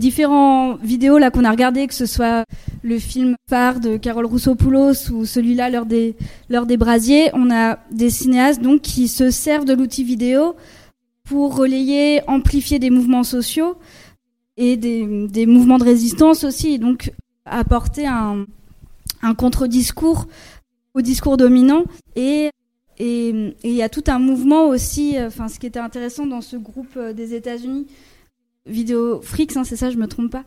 Différents vidéos là qu'on a regardé, que ce soit le film phare de Carole Roussopoulos ou celui-là, l'heure des, l'heure des brasiers, on a des cinéastes donc qui se servent de l'outil vidéo pour relayer, amplifier des mouvements sociaux et des, des mouvements de résistance aussi, donc apporter un, un contre-discours au discours dominant et et il y a tout un mouvement aussi, enfin ce qui était intéressant dans ce groupe euh, des États-Unis, Vidéo Frix, hein, c'est ça, je me trompe pas,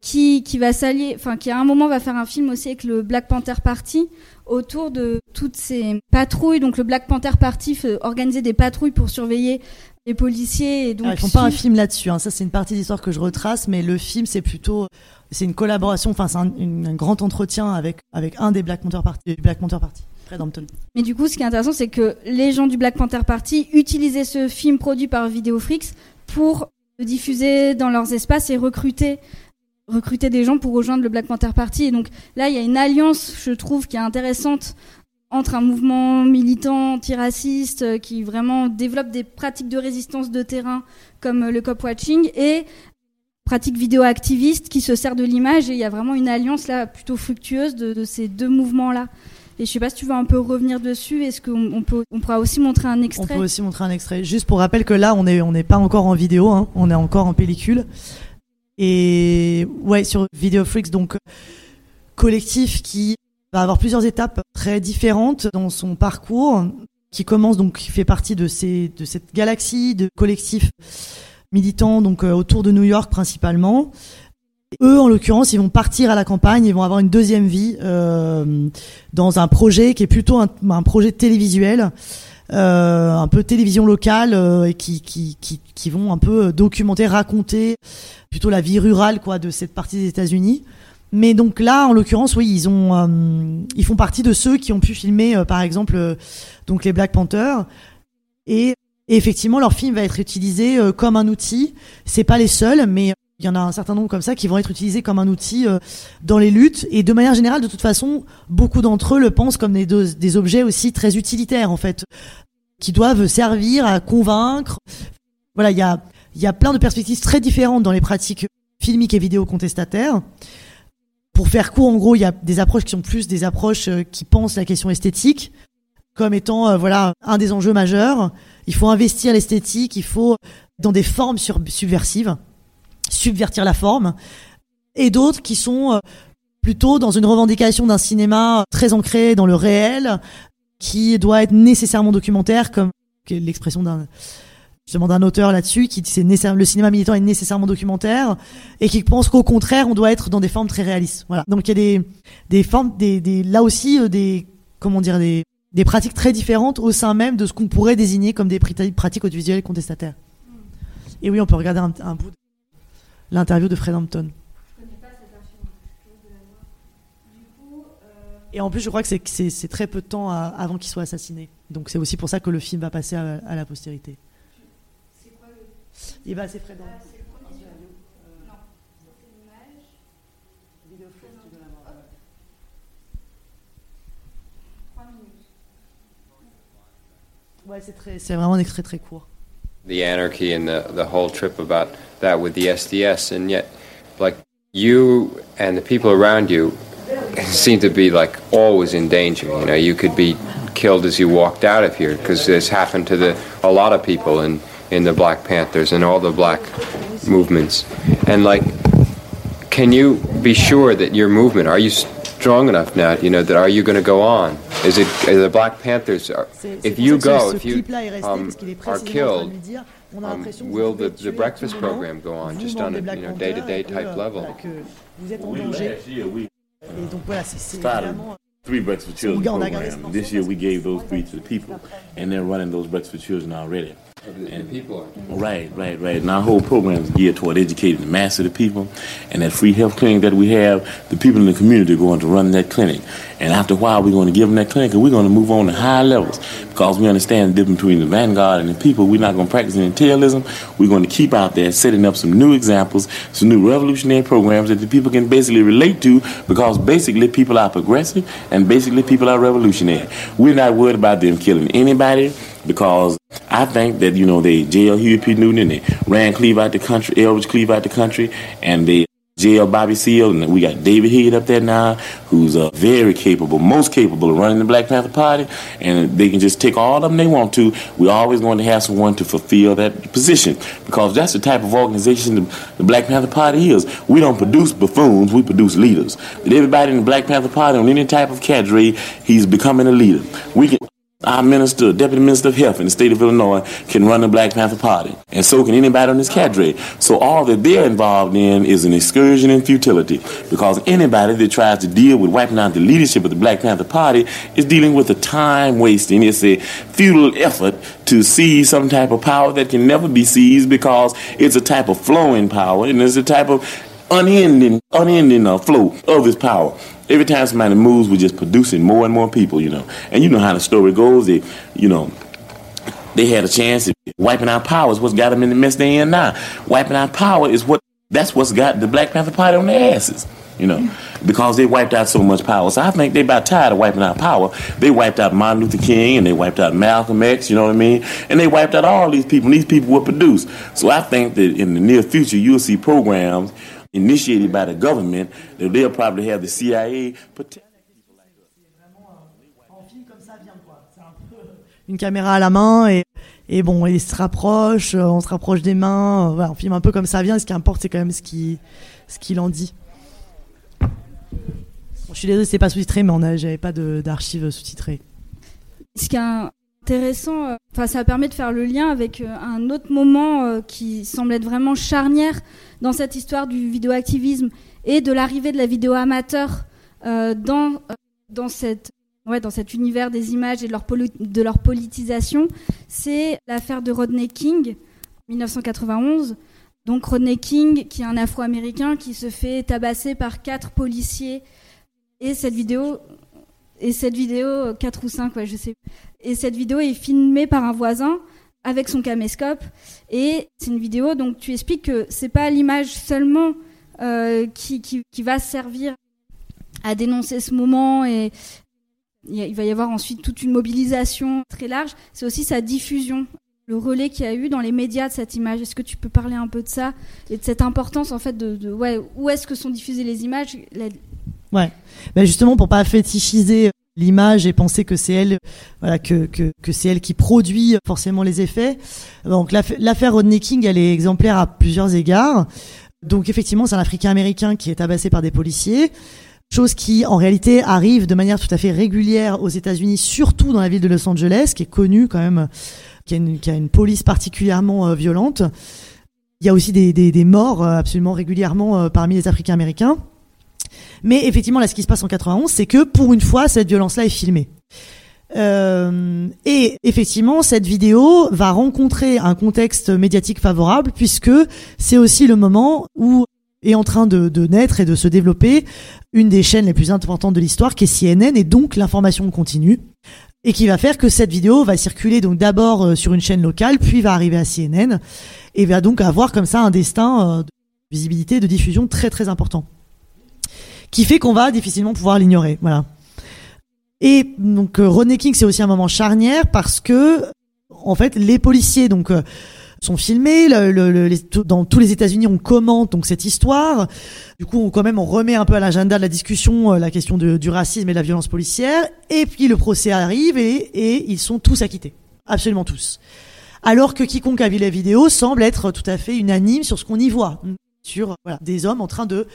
qui, qui va s'allier, enfin qui à un moment va faire un film aussi avec le Black Panther Party autour de toutes ces patrouilles. Donc le Black Panther Party fait organiser des patrouilles pour surveiller les policiers. Et donc ah, ils font pas un film là-dessus. Hein. Ça c'est une partie d'histoire que je retrace, mais le film c'est plutôt c'est une collaboration. Enfin c'est un, un, grand entretien avec avec un des Black Panther Party, Black Panther Party. Mais du coup, ce qui est intéressant, c'est que les gens du Black Panther Party utilisaient ce film produit par Videofrix pour le diffuser dans leurs espaces et recruter recruter des gens pour rejoindre le Black Panther Party. Et donc là, il y a une alliance, je trouve, qui est intéressante entre un mouvement militant antiraciste euh, qui vraiment développe des pratiques de résistance de terrain comme euh, le cop watching et pratiques vidéo activistes qui se sert de l'image et il y a vraiment une alliance là plutôt fructueuse de, ces deux mouvements là. Et je sais pas si tu veux un peu revenir dessus. Est-ce qu'on peut, on pourra aussi montrer un extrait On peut aussi montrer un extrait. Juste pour rappel que là, on est, on n'est pas encore en vidéo, hein. on est encore en pellicule. Et ouais, sur Video Freaks, donc collectif qui va avoir plusieurs étapes très différentes dans son parcours, qui commence donc, qui fait partie de ces, de cette galaxie de collectifs militants donc euh, autour de New York principalement, eux, en l'occurrence, ils vont partir à la campagne, ils vont avoir une deuxième vie euh, dans un projet qui est plutôt un, projet télévisuel, euh, un peu télévision locale, euh, qui, qui, qui, qui, vont un peu documenter, raconter plutôt la vie rurale quoi de cette partie des États-Unis. Mais donc là, en l'occurrence, oui, ils ont, euh, ils font partie de ceux qui ont pu filmer, euh, par exemple, donc les Black Panthers. Et, et, effectivement, leur film va être utilisé comme un outil. C'est pas les seuls, mais il y en a un certain nombre comme ça qui vont être utilisés comme un outil euh, dans les luttes. Et de manière générale, de toute façon, beaucoup d'entre eux le pensent comme des, des objets aussi très utilitaires, en fait, qui doivent servir à convaincre. Voilà, il y a, y a plein de perspectives très différentes dans les pratiques filmiques et vidéo contestataires. Pour faire court, en gros, il y a des approches qui sont plus des approches euh, qui pensent la question esthétique comme étant, euh, voilà, un des enjeux majeurs. Il faut investir l'esthétique, il faut dans des formes subversives subvertir la forme, et d'autres qui sont euh, plutôt dans une revendication d'un cinéma très ancré dans le réel, qui doit être nécessairement documentaire, comme l'expression d'un justement d'un auteur là-dessus qui dit c'est le cinéma militant est nécessairement documentaire et qui pense qu'au contraire on doit être dans des formes très réalistes. Voilà. Donc il y a des des formes des, des là aussi euh, des comment dire des des pratiques très différentes au sein même de ce qu'on pourrait désigner comme des pratiques audiovisuelles contestataires. Et oui, on peut regarder un, un bout l'interview de Fred Hampton. Et en plus, je crois que c'est très peu de temps avant qu'il soit assassiné. Donc c'est aussi pour ça que le film va passer à, la postérité. C'est quoi le... Il va c'est Fred Hampton. Ouais, c'est vraiment un extrait très court. The anarchy and the, the whole trip about that with the SDS, and yet, like, you and the people around you seem to be, like, always in danger. You know, you could be killed as you walked out of here, because this happened to the, a lot of people in, in the Black Panthers and all the black movements. And, like, can you be sure that your movement, are you strong enough now, you know, that are you going to go on? Is it the Black Panthers? Are, if you go, if you um, are killed, um, will the, the breakfast program go on just on a you know, day-to-day type level? three Breakfast for Children program. This year we gave those three to the people, and they're running those Breakfast for Children already. And people are. Right, right, right. And our whole program is geared toward educating the mass of the people. And that free health clinic that we have, the people in the community are going to run that clinic. And after a while, we're going to give them that clinic and we're going to move on to higher levels because we understand the difference between the vanguard and the people. We're not going to practice intelligence. We're going to keep out there setting up some new examples, some new revolutionary programs that the people can basically relate to because basically people are progressive and basically people are revolutionary. We're not worried about them killing anybody because I think that, you know, they jailed Huey P. Newton and they ran Cleve out the country, Elvis Cleve out the country, and they jail Bobby Seale, and we got David Head up there now, who's uh, very capable, most capable of running the Black Panther Party, and they can just take all of them they want to. We're always going to have someone to fulfill that position because that's the type of organization the, the Black Panther Party is. We don't produce buffoons, we produce leaders. But everybody in the Black Panther Party, on any type of cadre, he's becoming a leader. We can our minister, deputy minister of health in the state of Illinois, can run the Black Panther Party, and so can anybody on this cadre. So all that they're involved in is an excursion in futility, because anybody that tries to deal with wiping out the leadership of the Black Panther Party is dealing with a time wasting. It's a futile effort to seize some type of power that can never be seized because it's a type of flowing power and it's a type of unending, unending uh, flow of His power every time somebody moves, we're just producing more and more people, you know. And you know how the story goes. They, you know, they had a chance. At wiping out power is what's got them in the mess they're in now. Wiping out power is what that's what's got the Black Panther Party on their asses, you know, because they wiped out so much power. So I think they about tired of wiping out power. They wiped out Martin Luther King and they wiped out Malcolm X, you know what I mean? And they wiped out all these people. And these people were produced. So I think that in the near future you'll see programs initiated by the government, they'll probably have the CIA protect. Une caméra à la main et, et bon, il se rapproche, euh, on se rapproche des mains, euh, voilà, on filme un peu comme ça vient. Ce qui importe, c'est quand même ce qui, ce qu'il en dit. Bon, je suis désolé, c'est pas sous-titré, mais j'avais pas d'archives sous-titrées. Ce qui est intéressant, euh, enfin, ça permet de faire le lien avec un autre moment qui semble être vraiment charnière dans cette histoire du vidéoactivisme et de l'arrivée de la vidéo amateur euh, dans, euh, dans, cette, ouais, dans cet univers des images et de leur, de leur politisation, c'est l'affaire de Rodney King, 1991. Donc Rodney King, qui est un Afro-Américain, qui se fait tabasser par quatre policiers. Et cette vidéo, et cette vidéo, quatre ou cinq, je sais. Et cette vidéo est filmée par un voisin avec son caméscope. Et c'est une vidéo, donc tu expliques que c'est pas l'image seulement euh, qui, qui, qui, va servir à dénoncer ce moment et il va y avoir ensuite toute une mobilisation très large, c'est aussi sa diffusion, le relais qu'il y a eu dans les médias de cette image. Est-ce que tu peux parler un peu de ça et de cette importance en fait de, de où est-ce que sont diffusées les images Ouais, ben justement pour pas fétichiser l'image et penser que c'est elle, voilà, que, que, que c'est elle qui produit forcément les effets. Donc l'affaire Rodney King, elle est exemplaire à plusieurs égards. Donc effectivement, c'est un Africain américain qui est tabassé par des policiers. Chose qui, en réalité, arrive de manière tout à fait régulière aux États-Unis, surtout dans la ville de Los Angeles, qui est connue quand même, qui a une, qui a une police particulièrement euh, violente. Il y a aussi des, des, des morts euh, absolument régulièrement euh, parmi les Africains américains. Mais effectivement, là, ce qui se passe en 91, c'est que pour une fois, cette violence-là est filmée. Euh, et effectivement, cette vidéo va rencontrer un contexte médiatique favorable puisque c'est aussi le moment où est en train de, de, naître et de se développer une des chaînes les plus importantes de l'histoire qui est CNN et donc l'information continue et qui va faire que cette vidéo va circuler donc d'abord euh, sur une chaîne locale puis va arriver à CNN et va donc avoir comme ça un destin euh, de visibilité de diffusion très très important qui fait qu'on va difficilement pouvoir l'ignorer. Voilà. Et donc euh, Rodney King, c'est aussi un moment charnière parce que en fait les policiers donc euh, sont filmés, dans tous les États-Unis on commente donc cette histoire. Du coup, on, quand même on remet un peu à l'agenda de la discussion euh, la question de, du racisme et de la violence policière. Et puis le procès arrive et, ils sont tous acquittés, absolument tous. Alors que quiconque a vu la vidéo semble être tout à fait unanime sur ce qu'on y voit, sur des hommes en train de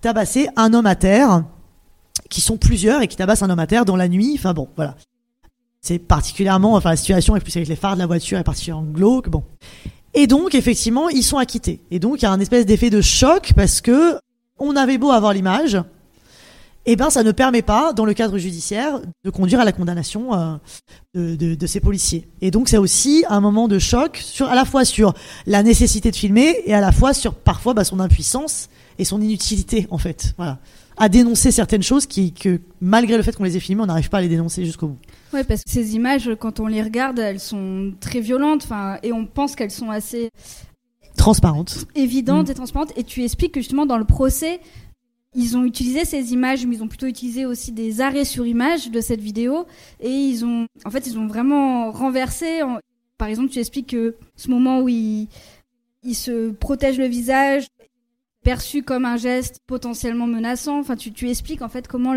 tabasser un homme à terre, qui sont plusieurs et qui tabassent un homme à terre dans la nuit. Enfin bon, voilà. C'est particulièrement, enfin la situation est plus avec les phares de la voiture est particulièrement glauque. Bon. Et donc effectivement, ils sont acquittés. Et donc il y a un espèce d'effet de choc parce que on avait beau avoir l'image, eh ben ça ne permet pas, dans le cadre judiciaire, de conduire à la condamnation euh, de, ces policiers. Et donc c'est aussi un moment de choc à la fois sur la nécessité de filmer et à la fois sur parfois bah, son impuissance et son inutilité en fait. Voilà, à dénoncer certaines choses qui, que malgré le fait qu'on les ait filmées, on n'arrive pas à les dénoncer jusqu'au bout. Ouais, parce que ces images, quand on les regarde, elles sont très violentes, enfin, et on pense qu'elles sont assez transparentes, évidentes mm. et transparentes. Et tu expliques que justement dans le procès, ils ont utilisé ces images, mais ils ont plutôt utilisé aussi des arrêts sur image de cette vidéo, et ils ont, en fait, ils ont vraiment renversé. Par exemple, tu expliques que ce moment où il, il se protège le visage, perçu comme un geste potentiellement menaçant. Enfin, tu, tu expliques en fait comment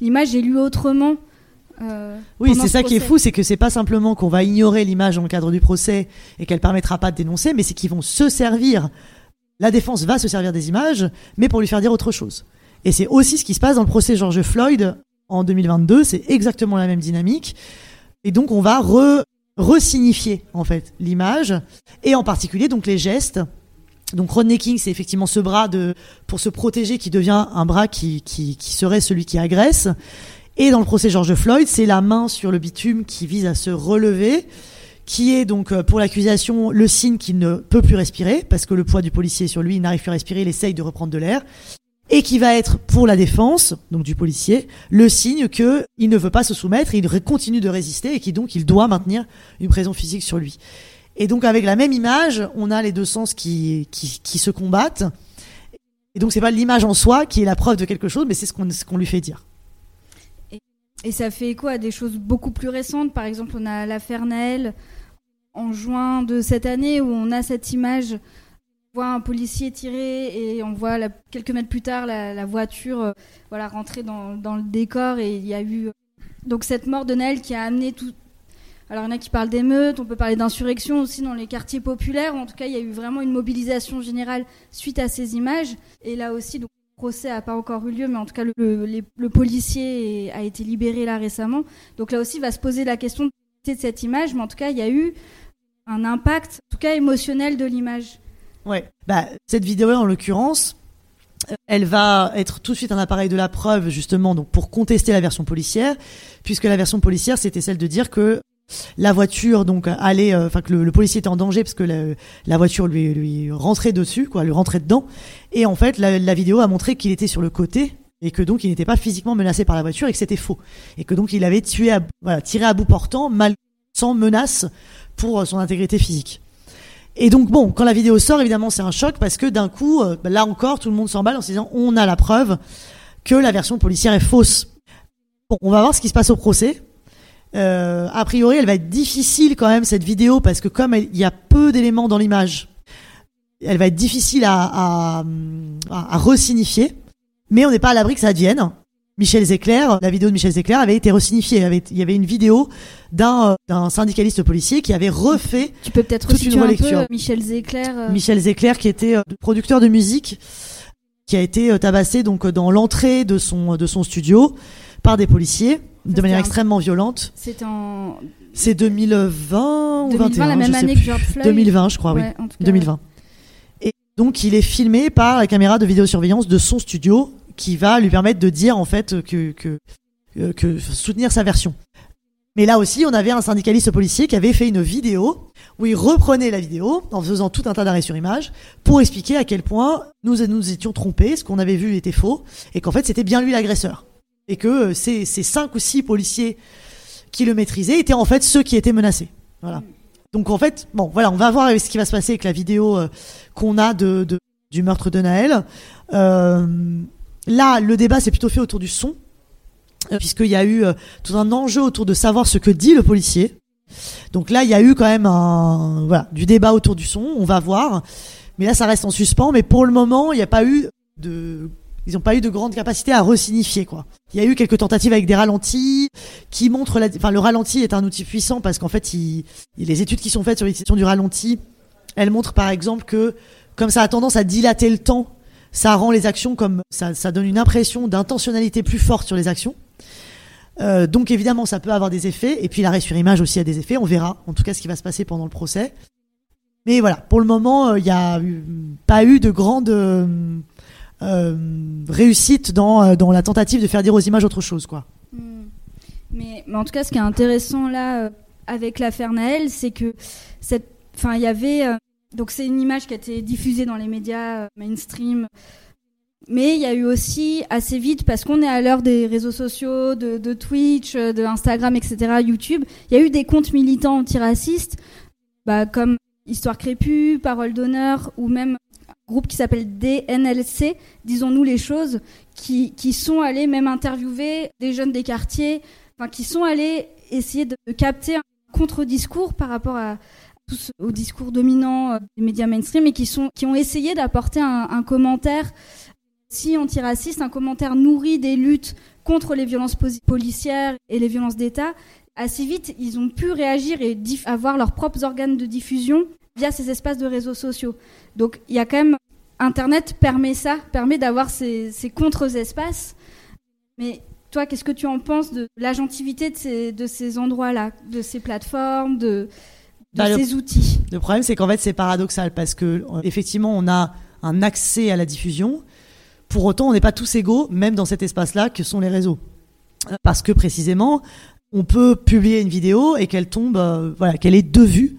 l'image est lue autrement. Euh, oui, c'est ça qui est fou, c'est que c'est pas simplement qu'on va ignorer l'image dans le cadre du procès et qu'elle permettra pas de dénoncer, mais c'est qu'ils vont se servir. La défense va se servir des images, mais pour lui faire dire autre chose. Et c'est aussi ce qui se passe dans le procès George Floyd en 2022. C'est exactement la même dynamique. Et donc on va re resignifier en fait l'image et en particulier donc les gestes donc Rodney King, c'est effectivement ce bras de pour se protéger qui devient un bras qui, qui, qui serait celui qui agresse. Et dans le procès George Floyd, c'est la main sur le bitume qui vise à se relever, qui est donc euh, pour l'accusation le signe qu'il ne peut plus respirer parce que le poids du policier sur lui, il n'arrive plus à respirer, il essaye de reprendre de l'air. Et qui va être pour la défense, donc du policier, le signe que il ne veut pas se soumettre, il continue de résister et qui donc il doit maintenir une présence physique sur lui. Et donc avec la même image, on a les deux sens qui, qui, se combattent. Et donc c'est pas l'image en soi qui est la preuve de quelque chose, mais c'est ce qu'on qu'on lui fait dire. Et, ça fait écho à des choses beaucoup plus récentes. Par exemple, on a l'affaire Naël en juin de cette année où on a cette image, on voit un policier tirer et on voit quelques mètres plus tard la, voiture euh, voilà, rentrer dans, dans, le décor et il y a eu donc cette mort de Naël qui a amené tout, alors il y en a qui parlent d'émeutes, on peut parler d'insurrection aussi dans les quartiers populaires. En tout cas, il y a eu vraiment une mobilisation générale suite à ces images. Et là aussi, donc, le procès n'a pas encore eu lieu, mais en tout cas, le, policier a été libéré là récemment. Donc là aussi, va se poser la question de cette image, mais en tout cas, il y a eu un impact, en tout cas émotionnel de l'image. Ouais, bah, cette vidéo en l'occurrence, elle va être tout de suite un appareil de la preuve justement donc pour contester la version policière puisque la version policière c'était celle de dire que la voiture donc allait euh, enfin que le, policier était en danger parce que la, voiture lui rentrait dessus quoi lui rentrait dedans. Et en fait la, vidéo a montré qu'il était sur le côté et que donc il n'était pas physiquement menacé par la voiture et que c'était faux. Et que donc il avait tué tiré à bout portant mal sans menace pour euh, son intégrité physique. Et donc bon quand la vidéo sort évidemment c'est un choc parce que d'un coup euh, là encore tout le monde s'emballe en se disant on a la preuve que la version policière est fausse. Bon on va voir ce qui se passe au procès euh, a priori, elle va être difficile quand même cette vidéo parce que comme il y a peu d'éléments dans l'image, elle va être difficile à, à, à, resignifier. Mais on n'est pas à l'abri que ça advienne. Michel Zecler, la vidéo de Michel Zecler avait été resignifiée. Il y avait, une vidéo d'un d'un syndicaliste policier qui avait refait tu peux peut-être toute une relecture. Un peu Michel Zecler. Euh. Michel Zecler qui était euh, producteur de musique, qui a été tabassé donc dans l'entrée de son de son studio par des policiers de manière extrêmement violente. C'est en. C'est 2020 ou 2021, la même année que George Floyd. 2020, je crois, oui. 2020. Et donc, il est filmé par la caméra de vidéosurveillance de son studio qui va lui permettre de dire, en fait, que, que, euh, que soutenir sa version. Mais là aussi, on avait un syndicaliste policier qui avait fait une vidéo où il reprenait la vidéo en faisant tout un tas d'arrêts sur image pour expliquer à quel point nous nous étions trompés, ce qu'on avait vu était faux, et qu'en fait c'était bien lui l'agresseur et que euh, ces, ces cinq ou six policiers qui le maîtrisaient étaient en fait ceux qui étaient menacés. Voilà. Donc en fait, bon, voilà, on va voir ce qui va se passer avec la vidéo euh, qu'on a de, du meurtre de Naël. Euh, là, le débat s'est plutôt fait autour du son, puisqu'il y a eu tout un enjeu autour de savoir ce que dit le policier. Donc là, il y a eu quand même du débat autour du son. On va voir, mais là, ça reste en suspens. Mais pour le moment, il n'y a pas eu de ils n'ont pas eu de grande capacité à resignifier quoi. Il y a eu quelques tentatives avec des ralentis qui montrent la, enfin le ralenti est un outil puissant parce qu'en fait il, les études qui sont faites sur l'utilisation du ralenti, elles montrent par exemple que comme ça a tendance à dilater le temps, ça rend les actions comme ça, ça donne une impression d'intentionnalité plus forte sur les actions. Euh, donc évidemment ça peut avoir des effets et puis l'arrêt sur image aussi a des effets. On verra en tout cas ce qui va se passer pendant le procès. Mais voilà, pour le moment, euh, il n'y a pas eu de grande euh, euh, réussite dans, euh, dans la tentative de faire dire aux images autre chose. Quoi. Hmm. Mais, mais, en tout cas, ce qui est intéressant là euh, avec l'affaire Naël, c'est que cette, il y avait donc c'est une image qui a été diffusée dans les médias mainstream Mais il y a eu aussi assez vite, parce qu'on est à l'heure des réseaux sociaux, de, de, Twitch, de Instagram, etc., YouTube, il y a eu des comptes militants antiracistes, bah, comme Histoire Crépue, Parole d'honneur, ou même groupe qui s'appelle DNLC, disons-nous les choses, qui, qui sont allés même interviewer des jeunes des quartiers, enfin, qui sont allés essayer de capter un contre-discours par rapport à, au discours dominant euh, des médias mainstream et qui, sont, qui ont essayé d'apporter un, un, commentaire si antiraciste, un commentaire nourri des luttes contre les violences policières et les violences d'État. Assez vite, ils ont pu réagir et avoir leurs propres organes de diffusion via ces espaces de réseaux sociaux. Donc il y a quand même Internet permet ça, permet d'avoir ces, ces contre-espaces. Mais toi, qu'est-ce que tu en penses de l'agentivité de ces, de ces endroits-là, de ces plateformes, de, de Bah, le- ces outils? Le problème, c'est qu'en fait, c'est paradoxal parce que euh, effectivement, on a un accès à la diffusion. Pour autant, on n'est pas tous égaux, même dans cet espace-là, que sont les réseaux. Euh, Parce que précisément, on peut publier une vidéo et qu'elle tombe, euh, voilà, qu'elle ait deux vues,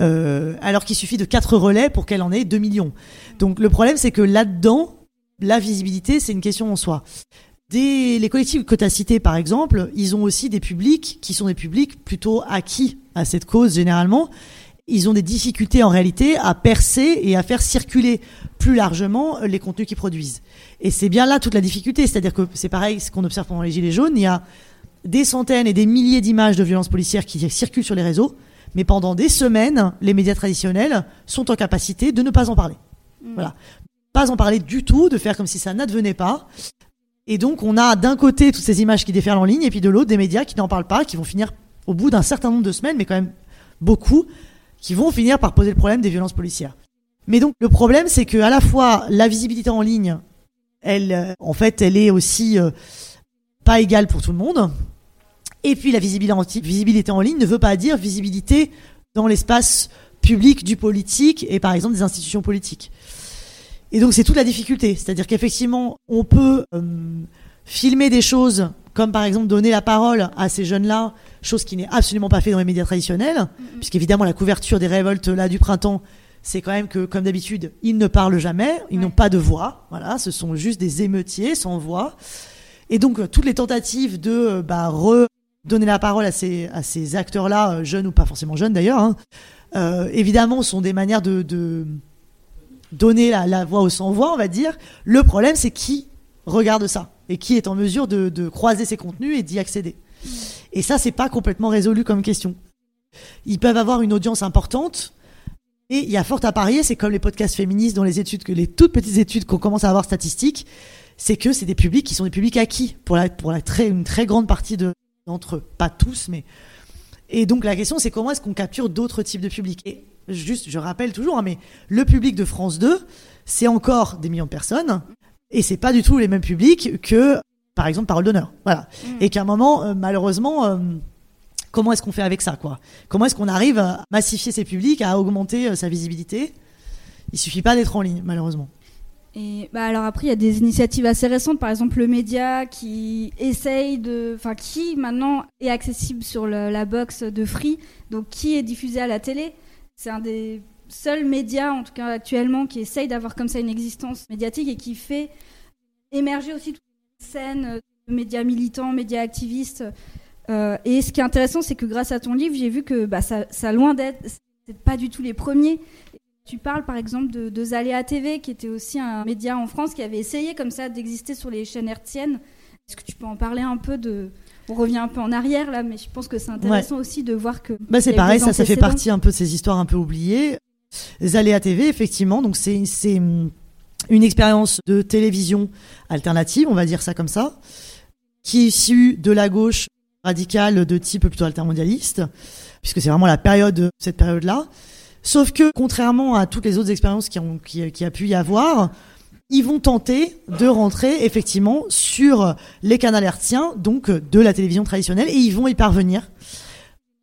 euh, alors qu'il suffit de quatre relais pour qu'elle en ait 2 millions. Donc le problème, c'est que là-dedans, la visibilité, c'est une question en soi. Des, les collectifs que tu as cités, par exemple, ils ont aussi des publics qui sont des publics plutôt acquis à cette cause généralement. Ils ont des difficultés en réalité à percer et à faire circuler plus largement les contenus qu'ils produisent. Et c'est bien là toute la difficulté. C'est-à-dire que c'est pareil, ce qu'on observe pendant les Gilets jaunes, il y a des centaines et des milliers d'images de violences policières qui circulent sur les réseaux, mais pendant des semaines, les médias traditionnels sont en capacité de ne pas en parler. Voilà. Pas en parler du tout, de faire comme si ça n'advenait pas. Et donc, on a d'un côté toutes ces images qui déferlent en ligne, et puis de l'autre, des médias qui n'en parlent pas, qui vont finir, au bout d'un certain nombre de semaines, mais quand même beaucoup, qui vont finir par poser le problème des violences policières. Mais donc, le problème, c'est que à la fois, la visibilité en ligne, elle, euh, en fait, elle est aussi euh, pas égale pour tout le monde. Et puis, la visibilité en, ligne ne veut pas dire visibilité dans l'espace public du politique et par exemple des institutions politiques. Et donc c'est toute la difficulté, c'est-à-dire qu'effectivement on peut euh, filmer des choses comme par exemple donner la parole à ces jeunes-là, chose qui n'est absolument pas fait dans les médias traditionnels, puisqu'évidemment la couverture des révoltes là du printemps, c'est quand même que comme d'habitude ils ne parlent jamais, ils n'ont pas de voix, voilà, ce sont juste des émeutiers sans voix. Et donc toutes les tentatives de euh, bah, redonner la parole à ces, à ces acteurs-là, euh, jeunes ou pas forcément jeunes d'ailleurs, hein, euh, évidemment sont des manières de, donner la, la voix aux sans-voix, on va dire. Le problème, c'est qui regarde ça et qui est en mesure de, de croiser ces contenus et d'y accéder. Et ça, c'est pas complètement résolu comme question. Ils peuvent avoir une audience importante. Et il y a fort à parier, c'est comme les podcasts féministes dans les études, que les toutes petites études qu'on commence à avoir statistiques, c'est que c'est des publics qui sont des publics acquis pour la, pour la très, une très grande partie de, d'entre eux. Pas tous, mais. Et donc la question, c'est comment est-ce qu'on capture d'autres types de publics Et juste, je rappelle toujours, hein, mais le public de France 2, c'est encore des millions de personnes, et c'est pas du tout les mêmes publics que, par exemple, Parole d'honneur. Voilà. Et qu'à un moment, euh, malheureusement, euh, comment est-ce qu'on fait avec ça, quoi? Comment est-ce qu'on arrive à massifier ces publics, à augmenter euh, sa visibilité? Il suffit pas d'être en ligne, malheureusement. Et bah alors après, il y a des initiatives assez récentes, par exemple le média qui essaye de, enfin qui maintenant est accessible sur la box de Free, donc qui est diffusé à la télé. C'est un des seuls médias, en tout cas actuellement, qui essaye d'avoir comme ça une existence médiatique et qui fait émerger aussi toute une scène de médias militants, médias activistes. Euh, et ce qui est intéressant, c'est que grâce à ton livre, j'ai vu que bah, ça, ça loin d'être, c'est pas du tout les premiers. Tu parles par exemple de, de Zaléa TV, qui était aussi un média en France qui avait essayé comme ça d'exister sur les chaînes hertziennes. Est-ce que tu peux en parler un peu de... On revient un peu en arrière là, mais je pense que c'est intéressant aussi de voir que... Bah c'est pareil, ça, ça fait partie un peu de ces histoires un peu oubliées. Zaléa TV, effectivement, donc c'est hum, une expérience de télévision alternative, on va dire ça comme ça, qui est issue de la gauche radicale de type plutôt altermondialiste, puisque c'est vraiment la période, cette période-là. Sauf que, contrairement à toutes les autres expériences qui, ont, a pu y avoir, ils vont tenter de rentrer effectivement sur les canaux hertziens, donc de la télévision traditionnelle, et ils vont y parvenir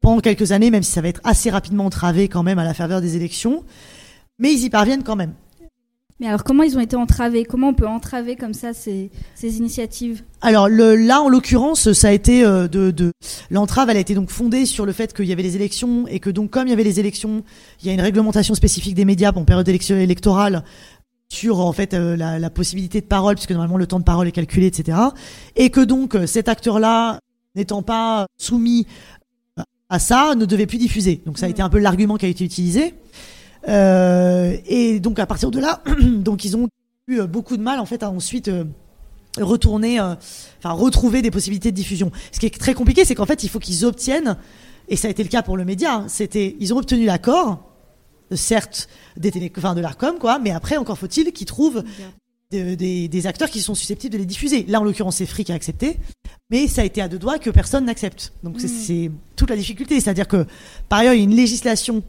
pendant quelques années, même si ça va être assez rapidement entravé quand même à la faveur des élections. Mais ils y parviennent quand même. Mais alors comment ils ont été entravés? Comment on peut entraver comme ça ces, ces initiatives? Alors le, là, en l'occurrence, ça a été euh, de, de l'entrave. Elle a été donc fondée sur le fait qu'il y avait les élections et que donc comme il y avait les élections, il y a une réglementation spécifique des médias en période électorale sur en fait euh, la, la, possibilité de parole, puisque normalement le temps de parole est calculé, etc. Et que donc euh, cet acteur-là, n'étant pas soumis à ça, ne devait plus diffuser. Donc ça a été un peu l'argument qui a été utilisé. Euh, et donc à partir de là, donc ils ont eu beaucoup de mal en fait à ensuite retourner, enfin retrouver des possibilités de diffusion. Ce qui est très compliqué, c'est qu'en fait il faut qu'ils obtiennent, et ça a été le cas pour le média, hein, c'était ils ont obtenu l'accord certes des télé, enfin de l'Arcom, quoi, mais après, encore faut-il qu'ils trouvent des, acteurs qui sont susceptibles de les diffuser. Là, en l'occurrence, c'est Free qui a accepté, mais ça a été à deux doigts que personne n'accepte. Donc c'est mm. toute la difficulté. C'est-à-dire que, par ailleurs, il y a une législation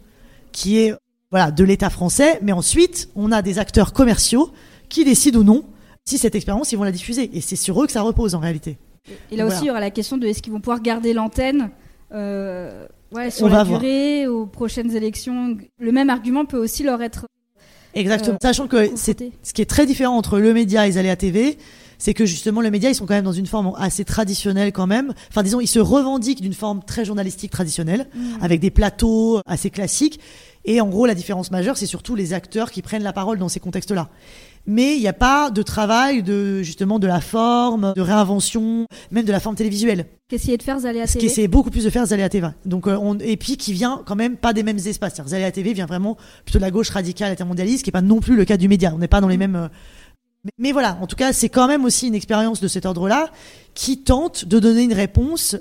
qui est voilà, de l'État français, mais ensuite, on a des acteurs commerciaux qui décident ou non si cette expérience, ils vont la diffuser. Et c'est sur eux que ça repose en réalité. Et là aussi, il y aura la question de est-ce qu'ils vont pouvoir garder l'antenne euh, Ouais, sur la durée, aux prochaines élections? Le même argument peut aussi leur être. Exactement. Euh, Sachant que c'est ce qui est très différent entre le média et les aléas TV, c'est que justement le média ils sont quand même dans une forme assez traditionnelle quand même. Enfin disons ils se revendiquent d'une forme très journalistique traditionnelle mmh. avec des plateaux assez classiques. Et en gros la différence majeure c'est surtout les acteurs qui prennent la parole dans ces contextes-là mais il n'y a pas de travail de justement de la forme, de réinvention, même de la forme télévisuelle. Qu'essayer de faire Zaléa TV. Ce qui beaucoup plus de faire Zaléa TV. Donc euh, on, et puis qui vient quand même pas des mêmes espaces. Zaléa TV vient vraiment plutôt de la gauche radicale intermondialiste, qui est pas non plus le cas du média. On n'est pas dans les mêmes. Euh, mais, voilà, en tout cas, c'est quand même aussi une expérience de cet ordre-là qui tente de donner une réponse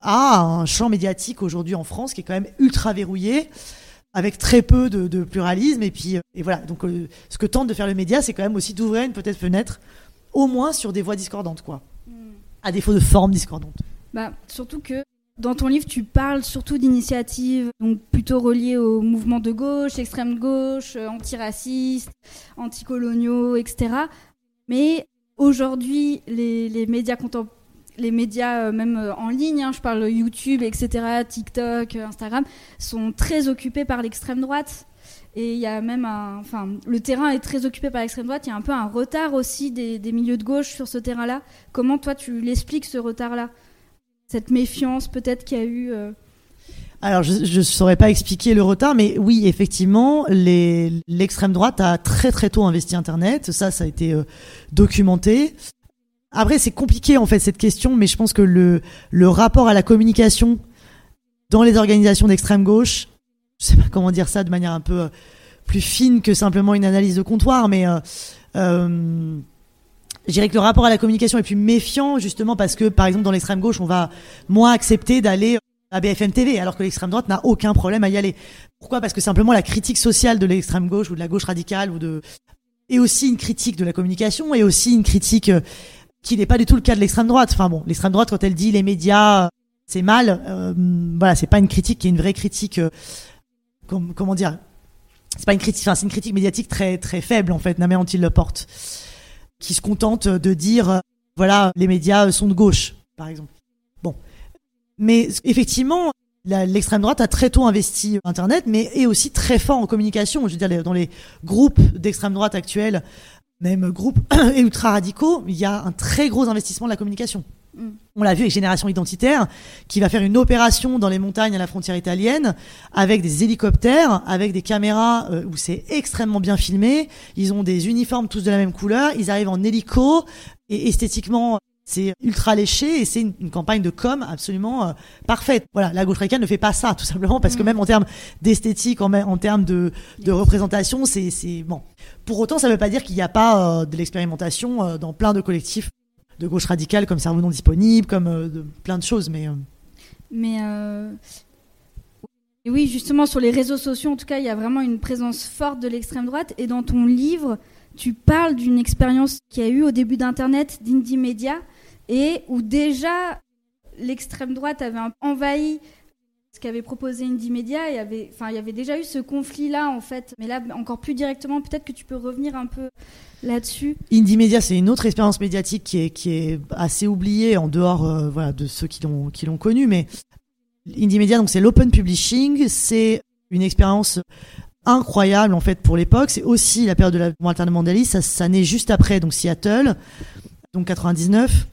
à un champ médiatique aujourd'hui en France qui est quand même ultra verrouillé avec très peu de, pluralisme. Et puis, euh, et voilà. Donc, euh, ce que tente de faire le média, c'est quand même aussi d'ouvrir une peut-être fenêtre, au moins sur des voix discordantes, quoi. Hmm. À défaut de formes discordantes. Bah, surtout que dans ton livre, tu parles surtout d'initiatives donc plutôt reliées au mouvement de gauche, extrême gauche, euh, antiracistes, anticoloniaux, etc. Mais aujourd'hui, les, les médias contemporains les médias, euh, même euh, en ligne, hein, je parle YouTube, etc., TikTok, euh, Instagram, sont très occupés par l'extrême droite. Et il y a même un. Enfin, le terrain est très occupé par l'extrême droite. Il y a un peu un retard aussi des, milieux de gauche sur ce terrain-là. Comment toi, tu l'expliques, ce retard-là? Cette méfiance, peut-être, qu'il y a eu. Alors, je ne saurais pas expliquer le retard, mais oui, effectivement, l'extrême droite a très très tôt investi Internet. Ça, ça a été documenté. Après, c'est compliqué en fait cette question, mais je pense que le, le rapport à la communication dans les organisations d'extrême gauche, je sais pas comment dire ça de manière un peu euh, plus fine que simplement une analyse de comptoir, mais euh, euh, je dirais que le rapport à la communication est plus méfiant justement parce que par exemple dans l'extrême gauche, on va moins accepter d'aller à BFM TV, alors que l'extrême droite n'a aucun problème à y aller. Pourquoi? Parce que simplement la critique sociale de l'extrême gauche ou de la gauche radicale ou de aussi une critique de la communication et aussi une critique qui n'est pas du tout le cas de l'extrême droite. Enfin bon, l'extrême droite quand elle dit les médias c'est mal, euh, voilà, c'est pas une critique qui est une vraie critique. Euh, comment dire C'est pas une critique, enfin c'est une critique médiatique très très faible en fait. Naméantil le porte, qui se contente de dire euh, voilà les médias sont de gauche par exemple. Bon, mais effectivement. L'extrême droite a très tôt investi Internet, mais est aussi très fort en communication. Je veux dire, dans les groupes d'extrême droite actuels, même groupe ultra radicaux, il y a un très gros investissement de la communication. Mm. On l'a vu avec Génération Identitaire, qui va faire une opération dans les montagnes à la frontière italienne, avec des hélicoptères, avec des caméras euh, où c'est extrêmement bien filmé. Ils ont des uniformes tous de la même couleur. Ils arrivent en hélico et esthétiquement c'est ultra léché et c'est une, campagne de com absolument euh, parfaite. Voilà, la gauche radicale ne fait pas ça, tout simplement, parce que mm. même en termes d'esthétique, en, en, termes de, de représentation, c'est bon. Pour autant, ça ne veut pas dire qu'il n'y a pas euh, de l'expérimentation euh, dans plein de collectifs de gauche radicale, comme Cerveau non disponible, comme de, plein de choses, mais. Mais oui, justement, sur les réseaux sociaux, en tout cas, il y a vraiment une présence forte de l'extrême droite. Et dans ton livre, tu parles d'une expérience qu'il y a eu au début d'Internet, d'Indie Media, et où déjà l'extrême droite avait envahi ce qu'avait proposé Indie Media, il y avait, enfin, il y avait déjà eu ce conflit-là en fait, mais là encore plus directement. Peut-être que tu peux revenir un peu là-dessus. Indie Media, c'est une autre expérience médiatique qui est, qui est assez oubliée en dehors, euh, voilà, de ceux qui l'ont qui l'ont connu, mais Indie Media, c'est l'open publishing, c'est une expérience incroyable en fait pour l'époque. C'est aussi la période de la alternement ça, ça naît juste après donc Seattle, donc 99.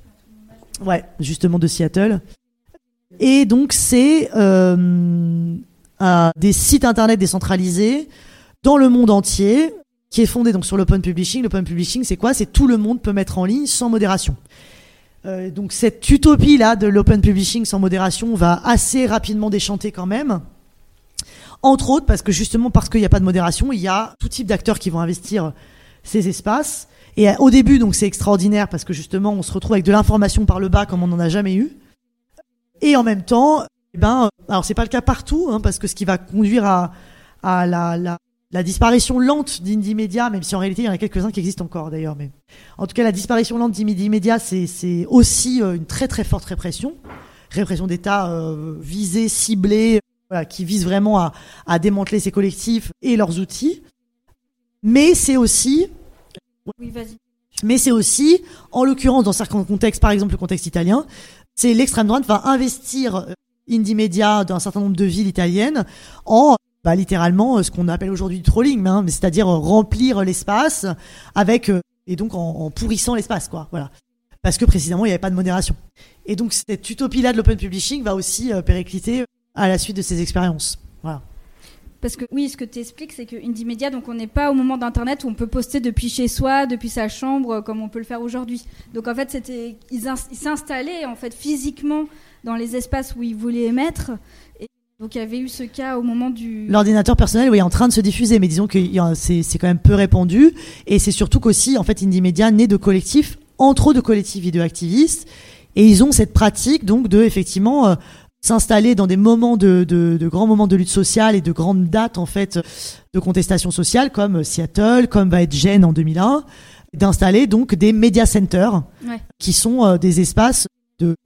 Ouais, justement de Seattle. Et donc c'est euh, des sites internet décentralisés dans le monde entier qui est fondée donc sur l'open publishing. L'open publishing, c'est quoi? C'est tout le monde peut mettre en ligne sans modération. Euh, donc cette utopie là de l'open publishing sans modération va assez rapidement déchanter quand même. Entre autres parce que justement parce qu'il n'y a pas de modération, il y a tout type d'acteurs qui vont investir ces espaces. Et euh, au début, donc c'est extraordinaire parce que justement on se retrouve avec de l'information par le bas comme on n'en a jamais eu. Et en même temps, eh ben, alors c'est pas le cas partout, hein, parce que ce qui va conduire à, à la, la, la disparition lente d'Indie Media, même si en réalité il y en a quelques-uns qui existent encore d'ailleurs, mais en tout cas la disparition lente d'Indie Media, c'est aussi euh, une très très forte répression, répression d'État euh, visée, ciblée, voilà, qui vise vraiment à, à démanteler ces collectifs et leurs outils. Mais c'est aussi, Oui, vas-y. mais c'est aussi, en l'occurrence dans certains contextes, par exemple le contexte italien, c'est l'extrême droite va investir euh, Indie Media dans un certain nombre de villes italiennes en bah, littéralement euh, ce qu'on appelle aujourd'hui du trolling, hein, mais c'est-à-dire euh, remplir l'espace avec et donc en, en pourrissant l'espace, quoi. Voilà, parce que précisément il n'y avait pas de modération. Et donc cette utopie-là de l'open publishing va aussi péricliter à la suite de ces expériences. Voilà. Parce que oui, ce que tu expliques, c'est que Indie Media, donc on n'est pas au moment d'Internet où on peut poster depuis chez soi, depuis sa chambre, euh, comme on peut le faire aujourd'hui. Donc en fait, ils ins- ils s'installaient en fait physiquement dans les espaces où ils voulaient émettre. Et donc il y avait eu ce cas au moment du. L'ordinateur personnel, oui, est en train de se diffuser, mais disons que c'est quand même peu répandu. Et c'est surtout qu'aussi, en fait, Indie Media naît de collectifs, entre autres de collectifs vidéoactivistes. Et ils ont cette pratique, donc, de, effectivement, euh, s'installer dans des moments de, de, de grands moments de lutte sociale et de grandes dates, en fait, de contestation sociale, comme Seattle, comme va être Gênes en 2001, d'installer, donc, des media centers, Ouais. qui sont euh, des espaces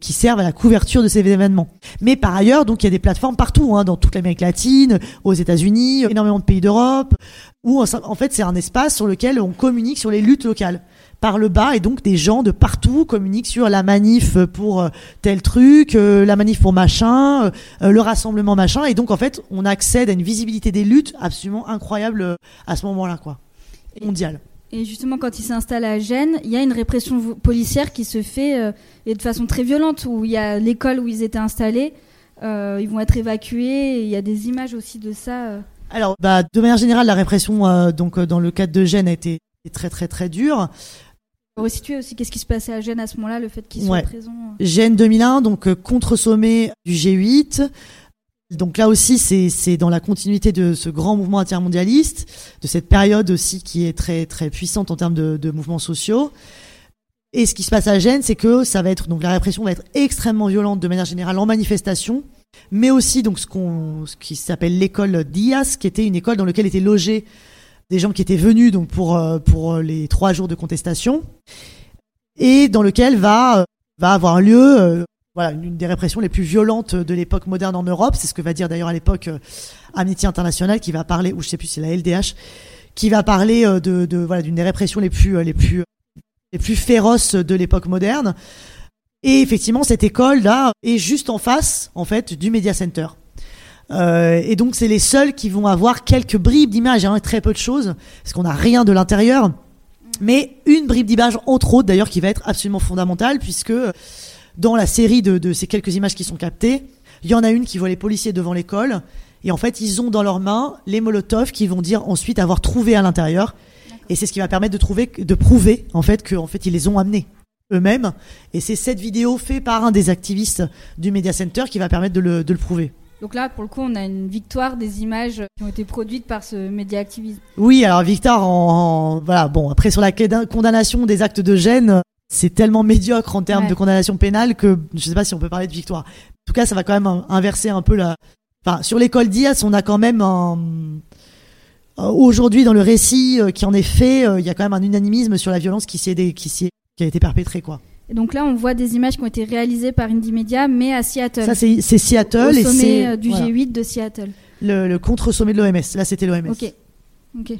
qui servent à la couverture de ces événements. Mais par ailleurs, donc il y a des plateformes partout, hein, dans toute l'Amérique latine, aux États-Unis, énormément de pays d'Europe, où en fait c'est un espace sur lequel on communique sur les luttes locales par le bas et donc des gens de partout communiquent sur la manif pour euh, tel truc, euh, la manif pour machin, euh, le rassemblement machin et donc en fait on accède à une visibilité des luttes absolument incroyable à ce moment-là quoi, mondiale. Et justement, quand ils s'installent à Gênes, il y a une répression policière qui se fait euh, et de façon très violente, où il y a l'école où ils étaient installés, euh, ils vont être évacués, et il y a des images aussi de ça. euh. Alors, bah, de manière générale, la répression, donc dans le cadre de Gênes, a été très très très dure. Resituer aussi qu'est-ce qui se passait à Gênes à ce moment-là, le fait qu'ils soient Ouais. présents. Gênes 2001, donc contre-sommet du G8. Donc là aussi, c'est dans la continuité de ce grand mouvement intermondialiste, de cette période aussi qui est très très puissante en termes de, mouvements sociaux. Et ce qui se passe à Gênes, c'est que ça va être donc la répression va être extrêmement violente de manière générale en manifestation, mais aussi donc ce qu'on ce qui s'appelle l'école Dias, qui était une école dans laquelle étaient logés des gens qui étaient venus donc pour euh, pour les trois jours de contestation, et dans lequel va euh, va avoir lieu euh, voilà, une des répressions les plus violentes de l'époque moderne en Europe. C'est ce que va dire d'ailleurs à l'époque euh, Amnesty International, qui va parler, ou je sais plus, c'est la LDH, qui va parler euh, de, de voilà d'une des répressions les plus euh, les plus les plus féroces de l'époque moderne. Et effectivement, cette école là est juste en face, en fait, du Media Center. Euh, et donc, c'est les seuls qui vont avoir quelques bribes d'images, hein, très peu de choses, parce qu'on n'a rien de l'intérieur. Mais une bribe d'image, entre autres, d'ailleurs, qui va être absolument fondamentale, puisque dans la série de, de ces quelques images qui sont captées, il y en a une qui voit les policiers devant l'école, et en fait, ils ont dans leurs mains les molotovs qui vont dire ensuite avoir trouvé à l'intérieur. Et c'est ce qui va permettre de trouver, de prouver, en fait, qu'en fait, ils les ont amenés eux-mêmes. Et c'est cette vidéo faite par un des activistes du Media Center qui va permettre de le, de le prouver. Donc là, pour le coup, on a une victoire des images qui ont été produites par ce média activisme. Oui, alors Victor, en, en- voilà, bon, après sur la condamnation des actes de gêne, c'est tellement médiocre en termes Ouais. de condamnation pénale que je sais pas si on peut parler de victoire. En tout cas, ça va quand même in- inverser un peu la. Enfin, sur l'école Diaz, on a quand même un. euh, Aujourd'hui, dans le récit euh, qui en est fait, euh, il y a quand même un unanimisme sur la violence qui, est qui, est- qui a été perpétrée, quoi. Et donc là, on voit des images qui ont été réalisées par Indie Media, mais à Seattle. Ça, c'est au Seattle et sommet du voilà, G8 de Seattle. le, le contre-sommet de l'OMS. Là, c'était l'OMS. Ok. Ok.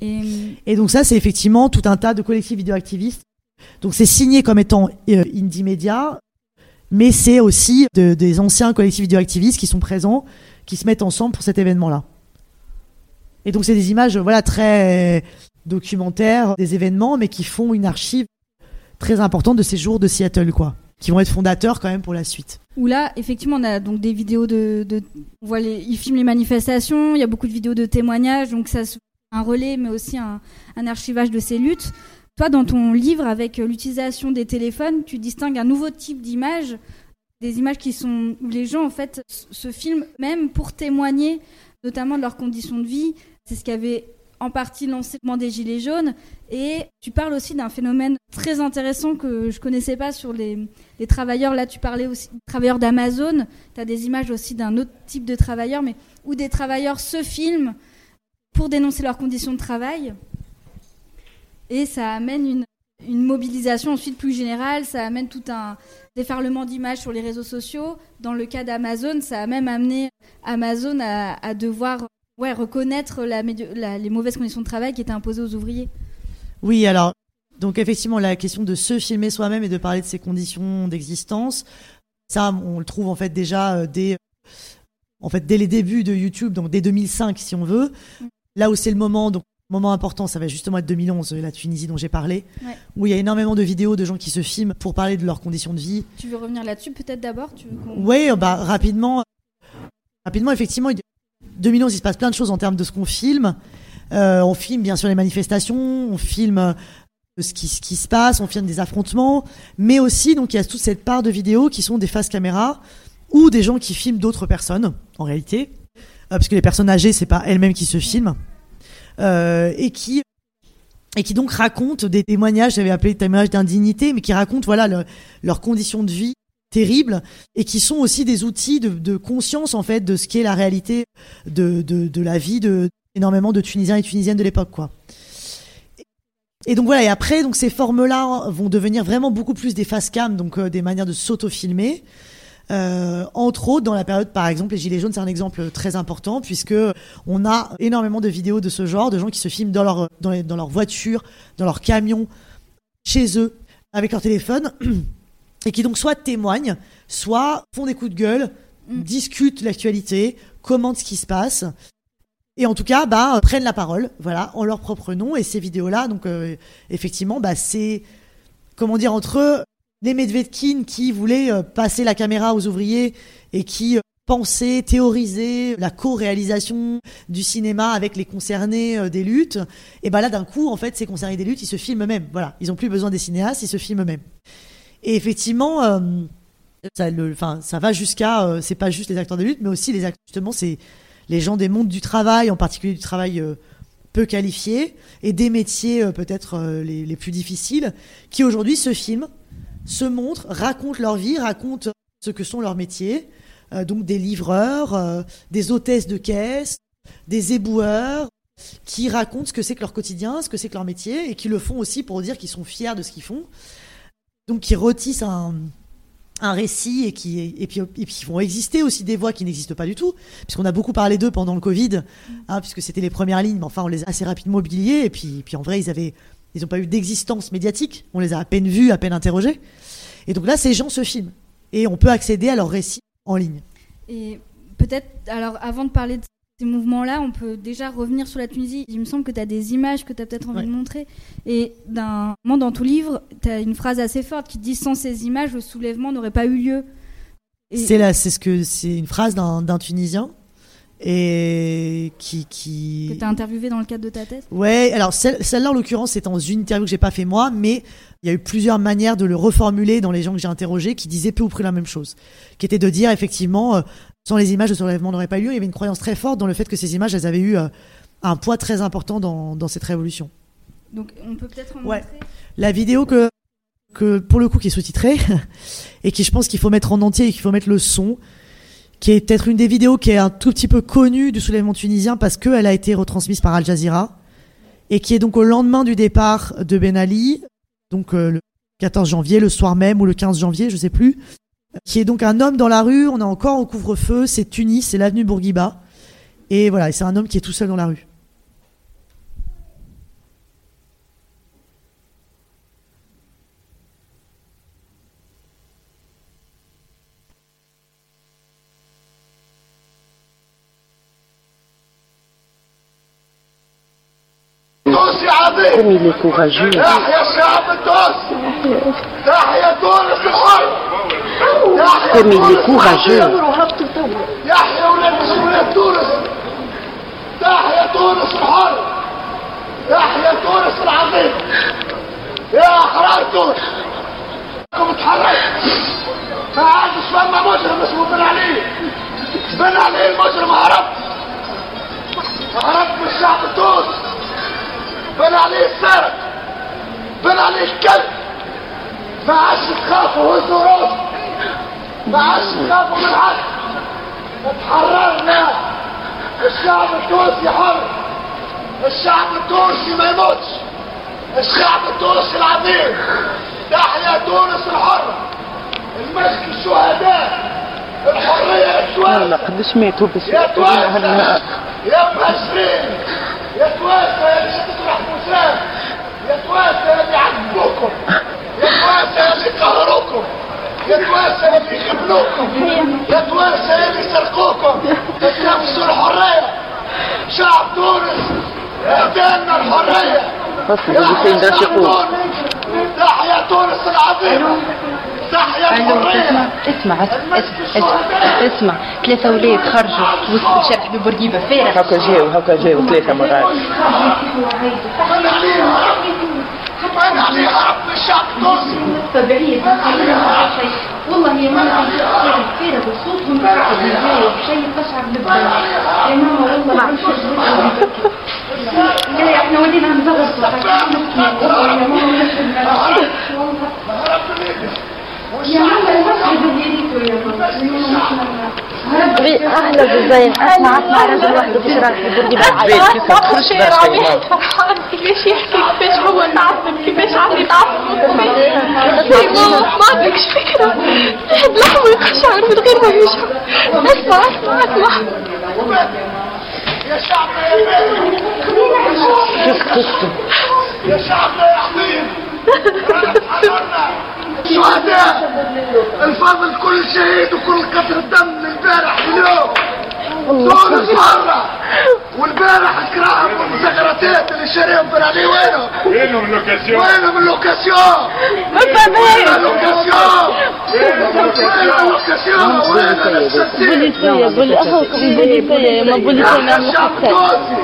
Et Et donc ça, c'est effectivement tout un tas de collectifs vidéoactivistes. Donc c'est signé comme étant euh, Indie Media, mais c'est aussi de- des anciens collectifs vidéoactivistes qui sont présents, qui se mettent ensemble pour cet événement-là. Et donc c'est des images, euh, voilà, très documentaires des événements, mais qui font une archive très importante de ces jours de Seattle, quoi. qui vont être fondateurs quand même pour la suite. Où là, effectivement, on a donc des vidéos de, de on voit les, ils filment les manifestations, il y a beaucoup de vidéos de témoignages, donc ça un relais, mais aussi un, archivage de ces luttes. Toi, dans ton livre, avec l'utilisation des téléphones, tu distingues un nouveau type d'image, des images qui sont où les gens en fait se filment même pour témoigner, notamment de leurs conditions de vie. C'est ce qui avait en partie l'enseignement des Gilets jaunes. Et tu parles aussi d'un phénomène très intéressant que je connaissais pas sur les, les travailleurs. Là, tu parlais aussi des travailleurs d'Amazon. Tu as des images aussi d'un autre type de travailleurs, mais où des travailleurs se filment pour dénoncer leurs conditions de travail. Et ça amène une, une mobilisation ensuite plus générale, ça amène tout un déferlement d'images sur les réseaux sociaux. Dans le cas d'Amazon, ça a même amené Amazon à, à devoir ouais, reconnaître la, la, les mauvaises conditions de travail qui étaient imposées aux ouvriers. Oui, alors, donc effectivement, la question de se filmer soi-même et de parler de ses conditions d'existence, ça, on le trouve en fait déjà euh, dès, en fait, dès les débuts de YouTube, donc dès 2005 si on veut. Là où c'est le moment, donc moment important, ça va justement être 2011, la Tunisie dont j'ai parlé, ouais. où il y a énormément de vidéos de gens qui se filment pour parler de leurs conditions de vie. Tu veux revenir là-dessus peut-être d'abord Oui, bah, rapidement. Rapidement, effectivement, 2011, il se passe plein de choses en termes de ce qu'on filme. Euh, on filme bien sûr les manifestations, on filme euh, ce qui, ce qui se passe, on filme des affrontements, mais aussi donc il y a toute cette part de vidéos qui sont des faces caméra ou des gens qui filment d'autres personnes en réalité, euh, parce que les personnes âgées c'est pas elles-mêmes qui se filment euh, et qui et qui donc racontent des témoignages, j'avais appelé témoignages d'indignité, mais qui racontent voilà le, leurs conditions de vie terribles et qui sont aussi des outils de, de, conscience en fait de ce qui est la réalité de, de, de la vie de énormément de Tunisiens et Tunisiennes de l'époque quoi. Et donc voilà et après donc ces formes là vont devenir vraiment beaucoup plus des face cam donc euh, des manières de s'auto-filmer. Euh, entre autres dans la période par exemple les gilets jaunes c'est un exemple très important puisque on a énormément de vidéos de ce genre de gens qui se filment dans leur dans, les, dans leur voiture dans leur camion chez eux avec leur téléphone et qui donc soit témoignent, soit font des coups de gueule, mm. discutent l'actualité, commentent ce qui se passe, et en tout cas, bah, prennent la parole, voilà, en leur propre nom. Et ces vidéos-là, donc euh, effectivement, bah, c'est comment dire entre eux, les Medvedkin qui voulaient euh, passer la caméra aux ouvriers et qui euh, pensaient, théoriser la co-réalisation du cinéma avec les concernés euh, des luttes. Et bah là, d'un coup, en fait, ces concernés des luttes, ils se filment eux-mêmes. Voilà, ils ont plus besoin des cinéastes, ils se filment eux-mêmes. Et effectivement, ça, va jusqu'à, c'est pas juste les acteurs de lutte, mais aussi les acteurs, justement, c'est les gens des mondes du travail, en particulier du travail peu qualifié, et des métiers peut-être les, plus difficiles, qui aujourd'hui se filment, se montrent, racontent leur vie, racontent ce que sont leurs métiers, euh, donc des livreurs, des hôtesses de caisse, des éboueurs, qui racontent ce que c'est que leur quotidien, ce que c'est que leur métier, et qui le font aussi pour dire qu'ils sont fiers de ce qu'ils font. Donc qui retissent un, un récit et qui et puis et puis vont exister aussi des voix qui n'existent pas du tout. Puisqu'on a beaucoup parlé d'eux pendant le Covid hein, puisque c'était les premières lignes mais enfin on les a assez rapidement oubliés et puis et puis en vrai ils avaient ils n'ont pas eu d'existence médiatique on les a à peine vus à peine interrogés et donc là ces gens se filment et on peut accéder à leurs récits en ligne et peut-être alors avant de parler de ces mouvements-là, on peut déjà revenir sur la Tunisie. Il me semble que tu as des images que tu as peut-être envie Ouais. de montrer. Et d'un moment dans ton livre, tu as une phrase assez forte qui dit Sans ces images, le soulèvement n'aurait pas eu lieu. C'est là c'est ce que c'est une phrase d'un tunisien et qui qui que tu as interviewé dans le cadre de ta thèse? Ouais, alors celle- celle-là en l'occurrence c'est dans une interview que j'ai pas fait moi, mais il y a eu plusieurs manières de le reformuler dans les gens que j'ai interrogés qui disaient peu ou près la même chose, qui était de dire effectivement euh, sans les images le soulèvement n'aurait pas eu lieu. Il y avait une croyance très forte dans le fait que ces images elles avaient eu euh, un poids très important dans, dans cette révolution. Donc on peut peut-être en Ouais. montrer? La vidéo que que pour le coup qui est sous-titrée et qui je pense qu'il faut mettre en entier et qu'il faut mettre le son qui est peut-être une des vidéos qui est un tout petit peu connue du soulèvement tunisien parce qu'elle a été retransmise par Al Jazeera et qui est donc au lendemain du départ de Ben Ali, donc euh, le 14 janvier, le soir même ou le 15 janvier, je sais plus, qui est donc un homme dans la rue, on est encore au couvre-feu, c'est Tunis, c'est l'avenue Bourguiba, et voilà, et c'est un homme qui est tout seul dans la rue. est courageux. Comme il est courageux. ما عادش فما مجرم اسمه بن علي بن علي المجرم هربت هربت من الشعب التونسي بن علي السرق بن علي الكلب ما عادش تخافوا هزوا راسكم ما عادش تخافوا من حد. اتحررنا. الشعب التونسي حر. الشعب التونسي ما يموتش. الشعب التونسي العظيم. تحيا تونس الحرة المسك الشهداء. الحرية يا سواد لا قد سمعتو بس. يا تواسع يا مهاجرين يا اللي تطرح مسام يا تواسع اللي عذبوكم يا تواسع اللي قهروكم يا تواسع اللي خبلوكم يا تواسع اللي سرقوكم تتنافسوا الحرية. شعب تونس اعطينا الحرية. يا حسن تونس. من تحيا تونس العظيمة. اسمع اسمع اسمع اسمع ثلاثة ولاد خرجوا وسط الشارع ببورقيبة فارغ هكا جاو هكا جاو ثلاثة مرات أنا عليها والله يا ماما والله إحنا يا ماما أهلا بزين اسمع اسمع رجل واحد بيشرح الحضور دي بالعين اخر شيء رامي فرحان كيفاش يحكي كيفاش هو تعصب كيفاش عم يتعصب ما عندكش فكره واحد لحظه يقشعر من غير ما يشعر اسمع اسمع اسمع يا شعبنا يا خلينا نشوف يا شعبنا يا حبيب شهداء الفضل كل شهيد وكل قطر دم البارح اليوم تونس مرة والبارح الكراهم والمسكرتات اللي شاريهم بن علي وينهم؟ وينهم اللوكاسيون؟ وينهم اللوكاسيون؟ وين اللوكاسيون؟ وين اللوكاسيون؟ وين السنسين؟ بوليسية ما بوليسية الشعب التونسي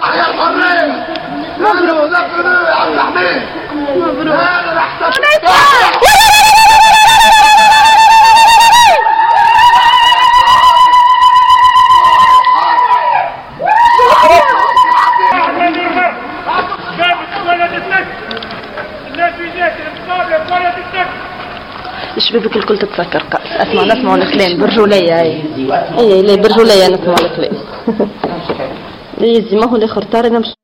تحيا الحرية مبروك مبروك الكل تتسكر كأس اسمع إيه. نسمع الكلام. برجولية اي اي لا برجولية نسمع الكلام. إيه، يزي ما هو الإخر تاري نمشي.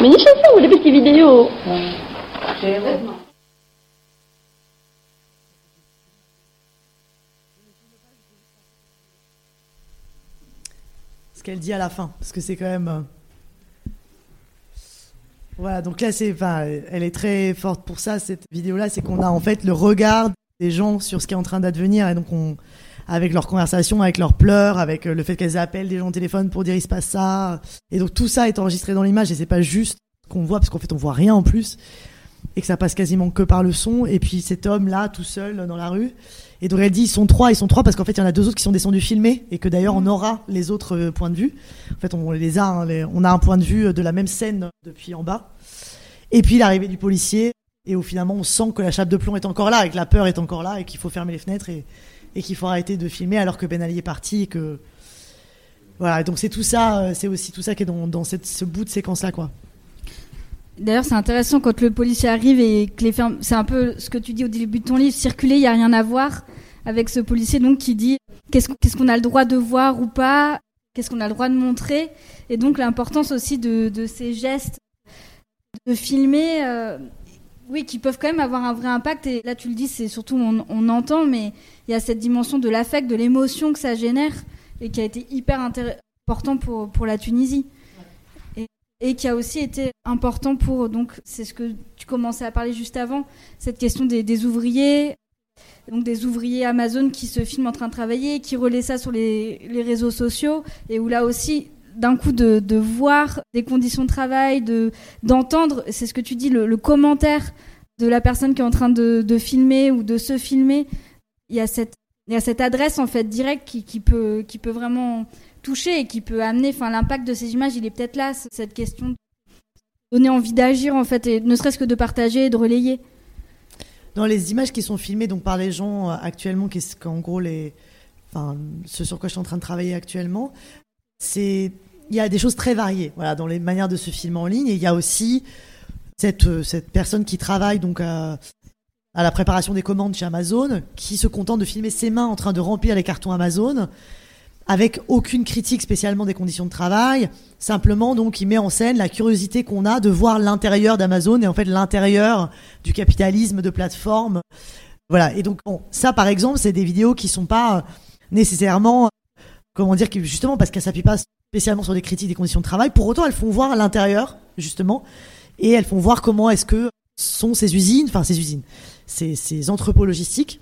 Mais ni chacun, vous avez des vidéos. Ce qu'elle dit à la fin, parce que c'est quand même. Euh, voilà, donc là, c'est, enfin, elle est très forte pour ça, cette vidéo-là, c'est qu'on a en fait le regard des gens sur ce qui est en train d'advenir, et donc on, avec leurs conversations, avec leurs pleurs, avec euh, le fait qu'elles appellent des gens au téléphone pour dire il se passe ça, et donc tout ça est enregistré dans l'image, et c'est pas juste qu'on voit, parce qu'en fait on voit rien en plus, et que ça passe quasiment que par le son, et puis cet homme-là, tout seul, dans la rue, et donc elle dit ils sont trois, ils sont trois parce qu'en fait il y en a deux autres qui sont descendus filmer et que d'ailleurs on aura les autres euh, points de vue. En fait on les a, hein, les- on a un point de vue euh, de la même scène depuis en bas. Et puis l'arrivée du policier et où finalement on sent que la chape de plomb est encore là et que la peur est encore là et qu'il faut fermer les fenêtres et, qu'il faut arrêter de filmer alors que Ben Ali est parti et que voilà donc c'est tout ça, euh, c'est aussi tout ça qui est dans, ce bout de séquence là quoi. D'ailleurs, c'est intéressant quand le policier arrive et que les fermes. C'est un peu ce que tu dis au début de ton livre circuler, il n'y a rien à voir avec ce policier donc qui dit qu'est-ce qu'on a le droit de voir ou pas, qu'est-ce qu'on a le droit de montrer? Et donc, l'importance aussi de, de ces gestes, de filmer. euh, oui, qui peuvent quand même avoir un vrai impact. Et là, tu le dis, c'est surtout, on, on entend, mais il y a cette dimension de l'affect, de l'émotion que ça génère et qui a été hyper important pour, pour la Tunisie et qui a aussi été important pour donc c'est ce que tu commençais à parler juste avant cette question des, des ouvriers donc des ouvriers Amazon qui se filment en train de travailler qui relaient ça sur les, les réseaux sociaux et où là aussi d'un coup de, de voir des conditions de travail de d'entendre c'est ce que tu dis le, commentaire de la personne qui est en train de, de filmer ou de se filmer. Il y a cette, il y a cette adresse en fait directe qui, qui peut, qui peut vraiment toucher et qui peut amener. Enfin, l'impact de ces images, il est peut-être là. Cette question de donner envie d'agir en fait, et ne serait-ce que de partager et de relayer. Dans les images qui sont filmées donc par les gens euh, actuellement, qui qu'en gros les, enfin, ce sur quoi je suis en train de travailler actuellement, c'est il y a des choses très variées, voilà, dans les manières de se filmer en ligne. Et il y a aussi cette, euh, cette personne qui travaille donc à, la préparation des commandes chez Amazon, qui se contente de filmer ses mains en train de remplir les cartons Amazon, avec aucune critique spécialement des conditions de travail. Simplement, donc, il met en scène la curiosité qu'on a de voir l'intérieur d'Amazon et en fait l'intérieur du capitalisme de plateforme. Voilà. Et donc, ça, par exemple, c'est des vidéos qui sont pas nécessairement, comment dire, justement, parce qu'elles s'appuient pas spécialement sur des critiques des conditions de travail. Pour autant, elles font voir l'intérieur, justement, et elles font voir comment est-ce que sont ces usines, enfin ces usines, ces, entrepôts logistiques.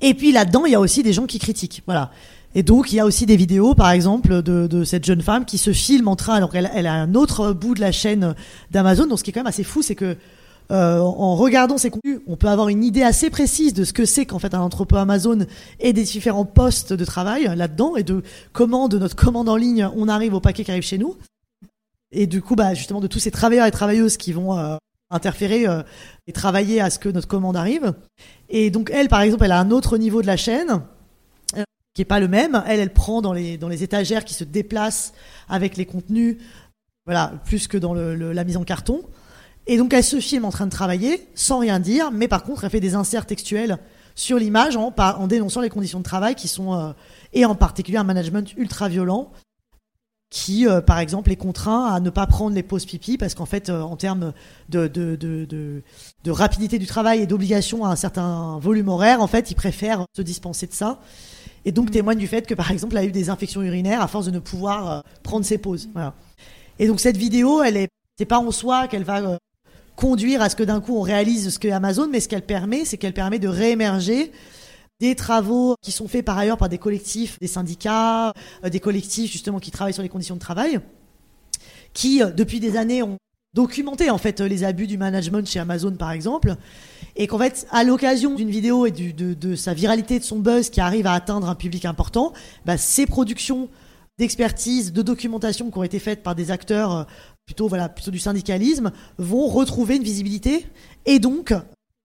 Et puis là-dedans, il y a aussi des gens qui critiquent. Voilà. Et donc, il y a aussi des vidéos, par exemple, de, cette jeune femme qui se filme en train. Alors, elle, elle a un autre bout de la chaîne d'Amazon. Donc, ce qui est quand même assez fou, c'est que euh, en regardant ces contenus, on peut avoir une idée assez précise de ce que c'est qu'en fait un entrepôt Amazon et des différents postes de travail là-dedans et de comment de notre commande en ligne on arrive au paquet qui arrive chez nous. Et du coup, bah, justement, de tous ces travailleurs et travailleuses qui vont euh, interférer euh, et travailler à ce que notre commande arrive. Et donc, elle, par exemple, elle a un autre niveau de la chaîne qui est pas le même. Elle, elle prend dans les, dans les étagères qui se déplacent avec les contenus, voilà, plus que dans la mise en carton. Et donc, elle se filme en train de travailler sans rien dire, mais par contre, elle fait des inserts textuels sur l'image en, en dénonçant les conditions de travail qui sont, euh, et en particulier un management ultra violent qui, euh, par exemple, est contraint à ne pas prendre les pauses pipi parce qu'en fait, euh, en termes de, de, de, de, de rapidité du travail et d'obligation à un certain volume horaire, en fait, il préfère se dispenser de ça. Et donc témoigne du fait que, par exemple, elle a eu des infections urinaires à force de ne pouvoir prendre ses pauses. Voilà. Et donc cette vidéo, elle est, c'est pas en soi qu'elle va conduire à ce que d'un coup on réalise ce que Amazon, mais ce qu'elle permet, c'est qu'elle permet de réémerger des travaux qui sont faits par ailleurs par des collectifs, des syndicats, euh, des collectifs justement qui travaillent sur les conditions de travail, qui euh, depuis des années ont documenté en fait les abus du management chez Amazon par exemple, et qu'en fait à l'occasion d'une vidéo et de, de, sa viralité, de son buzz qui arrive à atteindre un public important, bah, ces productions d'expertise, de documentation qui ont été faites par des acteurs euh, plutôt voilà plutôt du syndicalisme vont retrouver une visibilité et donc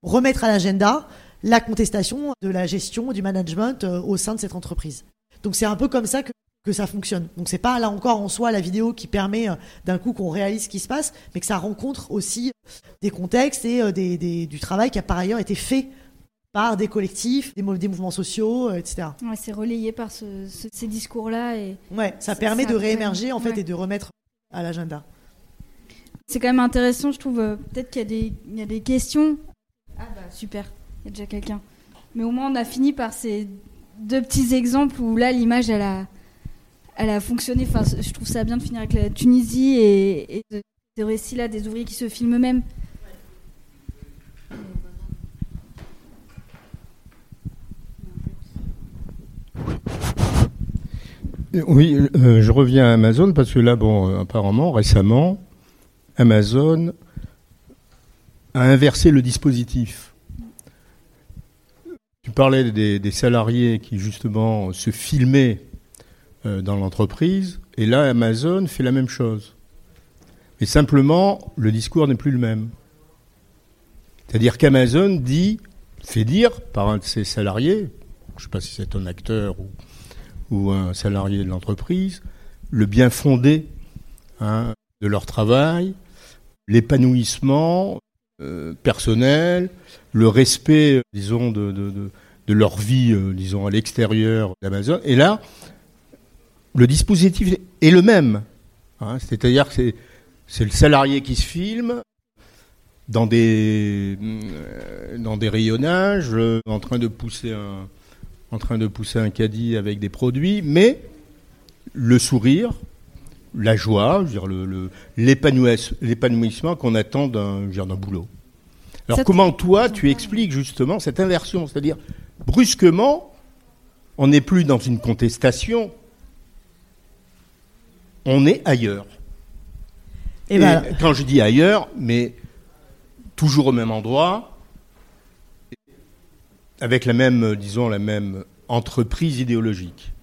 remettre à l'agenda la contestation de la gestion du management euh, au sein de cette entreprise. Donc c'est un peu comme ça que, que ça fonctionne. Donc c'est pas là encore en soi la vidéo qui permet euh, d'un coup qu'on réalise ce qui se passe, mais que ça rencontre aussi des contextes et euh, des, des, du travail qui a par ailleurs été fait par des collectifs, des, des mouvements sociaux, etc. Ouais, c'est relayé par ce, ce, ces discours-là. Et ouais, ça, permet ça de réémerger en fait ouais. et de remettre à l'agenda. C'est quand même intéressant, je trouve. Peut-être qu'il y, y, a des questions. Ah bah super il y a déjà quelqu'un. Mais au moins, on a fini par ces deux petits exemples où là, l'image, elle a, elle a fonctionné. Enfin, je trouve ça bien de finir avec la Tunisie et, de, ces récits-là des ouvriers qui se filment eux-mêmes. Oui, euh, je reviens à Amazon parce que là, bon, apparemment, récemment, Amazon a inversé le dispositif. Tu parlais des, salariés qui justement se filmaient euh, dans l'entreprise, et là Amazon fait la même chose. Mais simplement, le discours n'est plus le même. C'est-à-dire qu'Amazon dit, fait dire par un de ses salariés, je ne sais pas si c'est un acteur ou, ou, un salarié de l'entreprise, le bien fondé hein, de leur travail, l'épanouissement euh, personnel, le respect, disons, de, de, leur vie, euh, disons, à l'extérieur d'Amazon. Et là, le dispositif est le même. Hein, C'est-à-dire que c'est le salarié qui se filme dans des, euh, rayonnages, euh, en train de pousser un, en train de pousser un caddie avec des produits, mais le sourire, la joie, l'épanouissement qu'on attend d'un boulot. Alors comment toi tu expliques justement cette inversion, c'est-à-dire brusquement on n'est plus dans une contestation, on est ailleurs. Et, Et ben, quand je dis ailleurs, mais toujours au même endroit, avec la même, disons, la même entreprise idéologique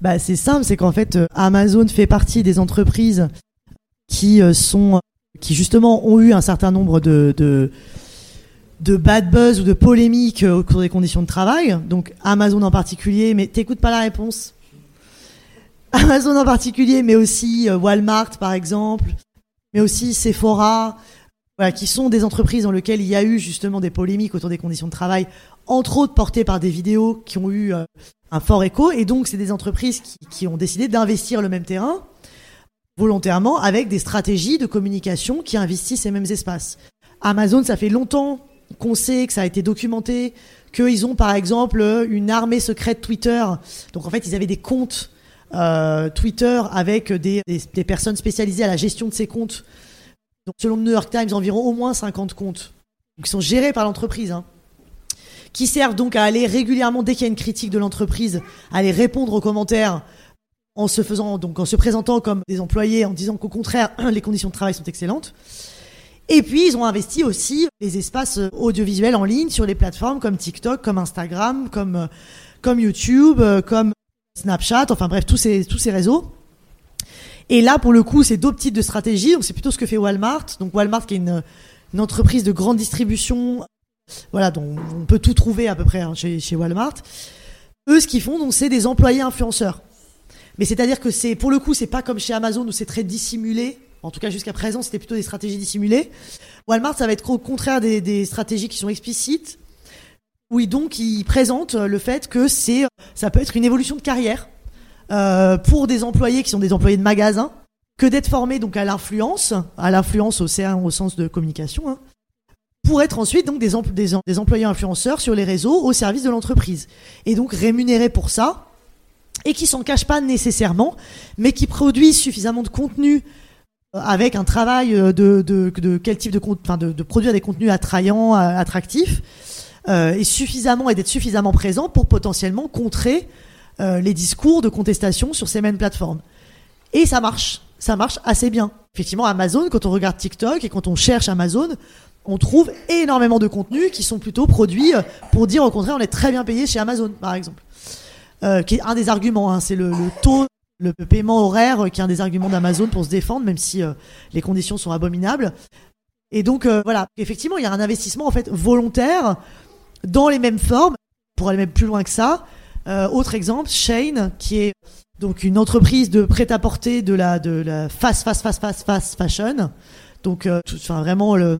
bah, C'est simple, c'est qu'en fait, euh, Amazon fait partie des entreprises qui euh, sont, qui justement ont eu un certain nombre de, de, de bad buzz ou de polémiques au cours des conditions de travail. Donc Amazon en particulier, mais t'écoutes pas la réponse. Amazon en particulier, mais aussi Walmart par exemple, mais aussi Sephora, voilà, qui sont des entreprises dans lesquelles il y a eu justement des polémiques autour des conditions de travail, entre autres portées par des vidéos qui ont eu euh, un fort écho. Et donc, c'est des entreprises qui, qui ont décidé d'investir le même terrain volontairement avec des stratégies de communication qui investissent ces mêmes espaces. Amazon, ça fait longtemps qu'on sait que ça a été documenté, qu'ils ont par exemple une armée secrète Twitter. Donc en fait, ils avaient des comptes euh, Twitter avec des, des, personnes spécialisées à la gestion de ces comptes donc, selon le New York Times, environ au moins 50 comptes qui sont gérés par l'entreprise, hein, qui servent donc à aller régulièrement, dès qu'il y a une critique de l'entreprise, à aller répondre aux commentaires en se faisant, donc en se présentant comme des employés, en disant qu'au contraire, les conditions de travail sont excellentes. Et puis, ils ont investi aussi les espaces audiovisuels en ligne sur les plateformes comme TikTok, comme Instagram, comme, comme YouTube, comme Snapchat, enfin bref, tous ces, tous ces réseaux. Et là, pour le coup, c'est d'autres types de stratégies. Donc, c'est plutôt ce que fait Walmart. Donc, Walmart, qui est une entreprise de grande distribution, voilà, dont on peut tout trouver à peu près hein, chez, chez Walmart. Eux, ce qu'ils font, donc, c'est des employés influenceurs. Mais c'est-à-dire que c'est, pour le coup, c'est pas comme chez Amazon où c'est très dissimulé. En tout cas, jusqu'à présent, c'était plutôt des stratégies dissimulées. Walmart, ça va être au contraire des, stratégies qui sont explicites. Oui, donc, ils présentent le fait que c'est, ça peut être une évolution de carrière euh, pour des employés qui sont des employés de magasin que d'être formés donc à l'influence, à l'influence au, au sens de communication, hein, pour être ensuite donc des, employés influenceurs sur les réseaux au service de l'entreprise et donc rémunérés pour ça et qui s'en cachent pas nécessairement, mais qui produisent suffisamment de contenu euh, avec un travail de, de, de quel type de, de, produire des contenus attrayants, attractifs, euh, et suffisamment et d'être suffisamment présent pour potentiellement contrer euh, les discours de contestation sur ces mêmes plateformes. Et ça marche, ça marche assez bien. Effectivement, Amazon, quand on regarde TikTok et quand on cherche Amazon, on trouve énormément de contenus qui sont plutôt produits euh, pour dire au contraire on est très bien payé chez Amazon, par exemple. Euh, qui est un des arguments, hein, c'est le, taux, le paiement horaire qui est un des arguments d'Amazon pour se défendre, même si euh, les conditions sont abominables. Et donc euh, voilà, effectivement, il y a un investissement en fait volontaire dans les mêmes formes, pour aller même plus loin que ça, euh, autre exemple, Shane, qui est donc une entreprise de prêt-à-porter de la de la fast fast fashion. Donc, euh, enfin vraiment le,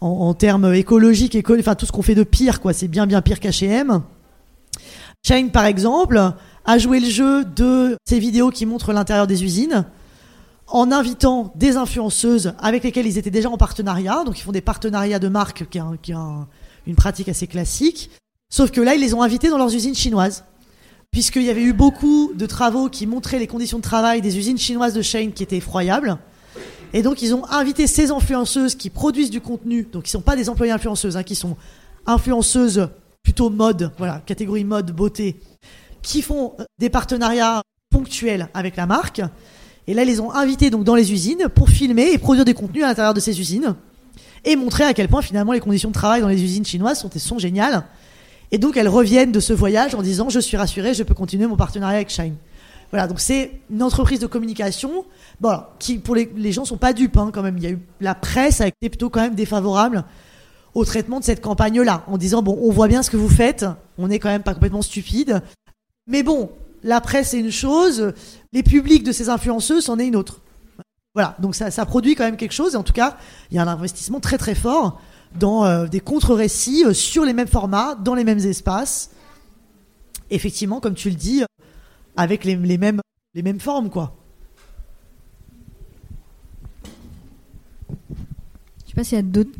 en, termes écologiques, éco enfin tout ce qu'on fait de pire, quoi. C'est bien bien pire qu'H&M. Shane, par exemple, a joué le jeu de ces vidéos qui montrent l'intérieur des usines en invitant des influenceuses avec lesquelles ils étaient déjà en partenariat. Donc, ils font des partenariats de marque, qui est, une pratique assez classique. Sauf que là, ils les ont invités dans leurs usines chinoises puisqu'il y avait eu beaucoup de travaux qui montraient les conditions de travail des usines chinoises de Shane qui étaient effroyables. Et donc, ils ont invité ces influenceuses qui produisent du contenu, donc qui ne sont pas des employés influenceuses, hein, qui sont influenceuses plutôt mode, voilà, catégorie mode, beauté, qui font euh, des partenariats ponctuels avec la marque. Et là, ils les ont invités donc dans les usines pour filmer et produire des contenus à l'intérieur de ces usines et montrer à quel point finalement les conditions de travail dans les usines chinoises sont, sont géniales et donc elles reviennent de ce voyage en disant je suis rassurée, je peux continuer mon partenariat avec Shine. Voilà, donc c'est une entreprise de communication, bon, qui pour les, les gens sont pas dupes hein, quand même. Il y a eu la presse a été plutôt quand même défavorable au traitement de cette campagne-là, en disant bon, on voit bien ce que vous faites, on n'est quand même pas complètement stupide, mais bon, la presse c'est une chose, les publics de ces influenceuses c'en est une autre. Voilà, donc ça, produit quand même quelque chose. Et en tout cas, il y a un investissement très très fort dans euh, des contre-récits euh, sur les mêmes formats, dans les mêmes espaces. Effectivement, comme tu le dis, avec les, mêmes, les mêmes formes, quoi. Je sais pas s'il y a d'autres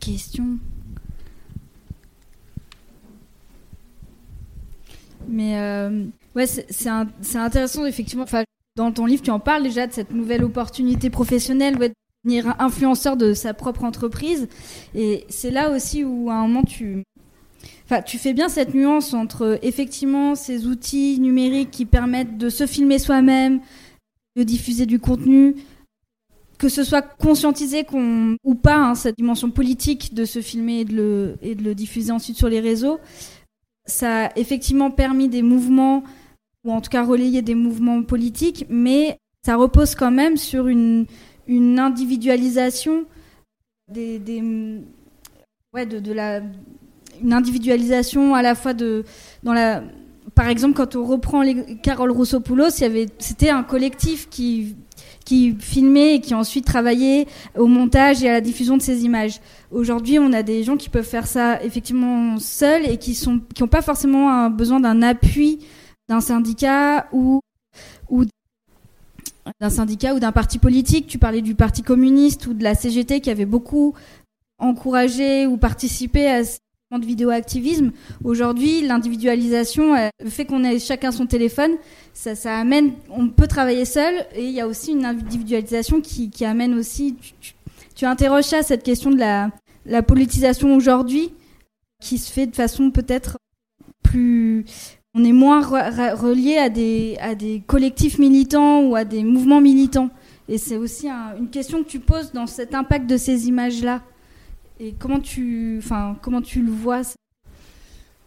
questions. Mais euh, ouais, c'est intéressant, effectivement. Enfin, dans ton livre, tu en parles déjà de cette nouvelle opportunité professionnelle, ouais, devenir influenceur de sa propre entreprise. Et c'est là aussi où, à un moment, tu, tu fais bien cette nuance entre effectivement ces outils numériques qui permettent de se filmer soi-même, de diffuser du contenu, que ce soit conscientisé qu'on ou pas hein, cette dimension politique de se filmer et de le et de le diffuser ensuite sur les réseaux, ça a effectivement permis des mouvements ou en tout cas relayer des mouvements politiques, mais ça repose quand même sur une une individualisation des, ouais de la une individualisation à la fois de dans la par exemple quand on reprend les Carole Roussopoulos, il y avait c'était un collectif qui qui filmait et qui ensuite travaillait au montage et à la diffusion de ces images. Aujourd'hui, on a des gens qui peuvent faire ça effectivement seuls et qui sont qui n'ont pas forcément un, besoin d'un appui d'un syndicat ou ou d'un syndicat ou d'un parti politique. Tu parlais du Parti communiste ou de la CGT qui avait beaucoup encouragé ou participé à de vidéoactivisme. Aujourd'hui, l'individualisation, le fait qu'on ait chacun son téléphone, ça, amène, on peut travailler seul et il y a aussi une individualisation qui, amène aussi, tu, interroges ça, cette question de la, politisation aujourd'hui qui se fait de façon peut-être plus, on est moins relié à des, collectifs militants ou à des mouvements militants. Et c'est aussi un, une question que tu poses dans cet impact de ces images-là. Et comment tu, enfin, comment tu le vois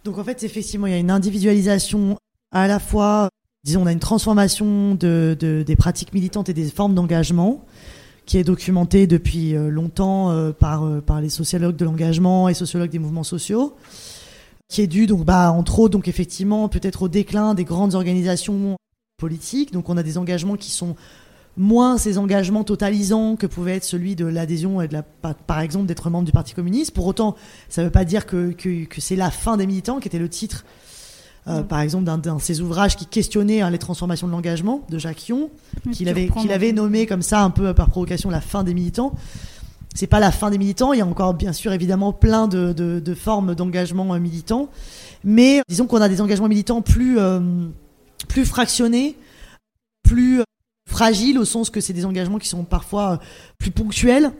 Donc en fait, effectivement, il y a une individualisation à la fois, disons, on a une transformation de, de des pratiques militantes et des formes d'engagement qui est documentée depuis euh, longtemps euh, par, euh, par les sociologues de l'engagement et sociologues des mouvements sociaux, qui est due donc bah entre autres donc effectivement peut-être au déclin des grandes organisations politiques. Donc on a des engagements qui sont moins ces engagements totalisants que pouvait être celui de l'adhésion et de la, par exemple d'être membre du Parti communiste. Pour autant, ça ne veut pas dire que, que, que c'est la fin des militants, qui était le titre, euh, par exemple, d'un de ses ouvrages qui questionnait hein, les transformations de l'engagement de Jacques Yon, qu'il avait, qu'il avait nommé comme ça un peu par provocation la fin des militants. C'est pas la fin des militants, il y a encore bien sûr évidemment plein de, de, de formes d'engagement euh, militant, mais disons qu'on a des engagements militants plus, euh, plus fractionnés, plus fragile au sens que c'est des engagements qui sont parfois euh, plus ponctuels.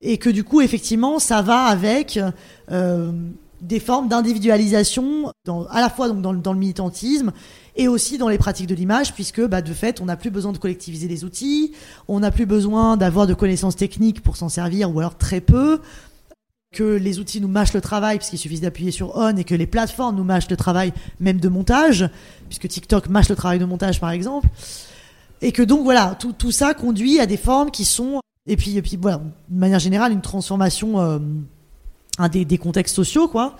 Et que du coup effectivement ça va avec euh, des formes d'individualisation à la fois donc dans, dans, le militantisme et aussi dans les pratiques de l'image puisque bah, de fait on n'a plus besoin de collectiviser les outils on n'a plus besoin d'avoir de connaissances techniques pour s'en servir ou alors très peu. Que les outils nous mâchent le travail puisqu'il suffit d'appuyer sur on et que les plateformes nous mâchent le travail même de montage puisque TikTok mâche le travail de montage par exemple et que donc voilà, tout, tout ça conduit à des formes qui sont et puis et puis voilà, de manière générale une transformation euh, des, contextes sociaux quoi.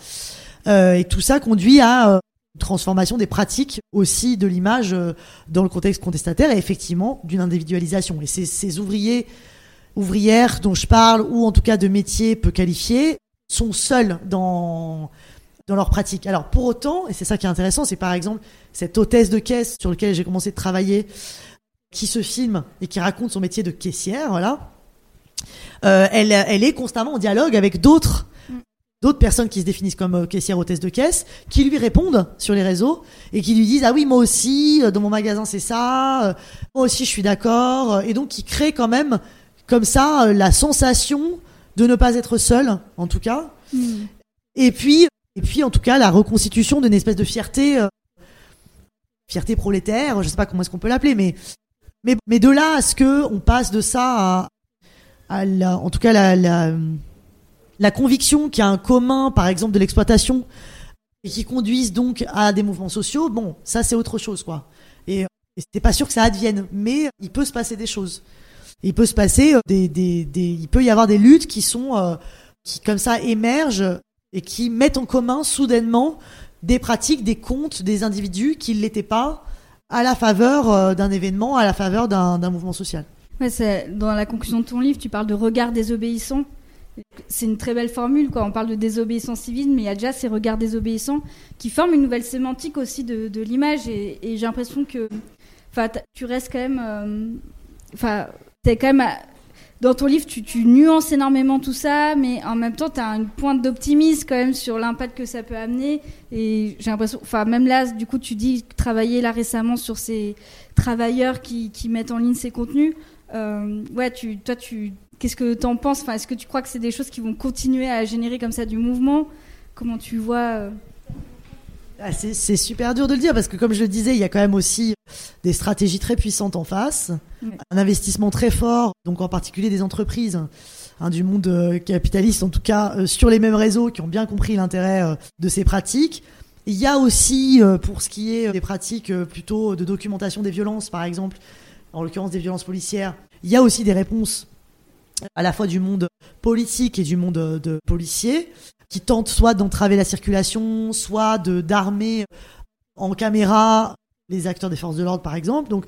Euh, et tout ça conduit à euh, une transformation des pratiques aussi de l'image dans le contexte contestataire et effectivement d'une individualisation. Et ces, ces ouvriers ouvrières dont je parle ou en tout cas de métiers peu qualifiés sont seuls dans dans leur pratique. Alors pour autant, et c'est ça qui est intéressant, c'est par exemple cette hôtesse de caisse sur laquelle j'ai commencé de travailler qui se filme et qui raconte son métier de caissière, voilà. Euh, elle, elle est constamment en dialogue avec d'autres d'autres personnes qui se définissent comme euh, caissières hôtesse de caisse, qui lui répondent sur les réseaux et qui lui disent ah oui moi aussi euh, dans mon magasin c'est ça, moi aussi je suis d'accord et donc qui crée quand même comme ça la sensation de ne pas être seul en tout cas. Mm. Et puis et puis en tout cas la reconstitution d'une espèce de fierté fierté prolétaire, je sais pas comment est-ce qu'on peut l'appeler mais mais, mais de là à ce que on passe de ça à, la, en tout cas la, la, la conviction qu'il y a un commun, par exemple, de l'exploitation, et qui conduisent donc à des mouvements sociaux, bon, ça c'est autre chose, quoi. Et, et c'est pas sûr que ça advienne, mais il peut se passer des choses. Il peut se passer euh, des, des, des il peut y avoir des luttes qui sont, euh, qui comme ça émergent et qui mettent en commun soudainement des pratiques, des comptes, des individus qui ne l'étaient pas à la faveur euh, d'un événement, à la faveur d'un mouvement social. Ouais, dans la conclusion de ton livre, tu parles de regard désobéissant. C'est une très belle formule, quoi. On parle de désobéissance civile, mais il y a déjà ces regards désobéissants qui forment une nouvelle sémantique aussi de, l'image. Et, j'ai l'impression que, tu restes quand même, euh, enfin, t'es quand même dans ton livre, tu, nuances énormément tout ça, mais en même temps, tu as une pointe d'optimisme quand même sur l'impact que ça peut amener. Et j'ai l'impression, enfin, même là, du coup, tu dis travailler là récemment sur ces travailleurs qui, qui mettent en ligne ces contenus. Euh, ouais, tu, toi, tu, qu'est-ce que tu en penses? Enfin, Est-ce que tu crois que c'est des choses qui vont continuer à générer comme ça du mouvement? Comment tu vois euh ah, c'est super dur de le dire parce que, comme je le disais, il y a quand même aussi des stratégies très puissantes en face, un investissement très fort, donc en particulier des entreprises hein, du monde euh, capitaliste, en tout cas euh, sur les mêmes réseaux, qui ont bien compris l'intérêt euh, de ces pratiques. Il y a aussi, pour ce qui est des pratiques plutôt de documentation des violences, par exemple, en l'occurrence des violences policières, il y a aussi des réponses à la fois du monde politique et du monde de policiers qui tentent soit d'entraver la circulation, soit de d'armer en caméra les acteurs des forces de l'ordre, par exemple. Donc,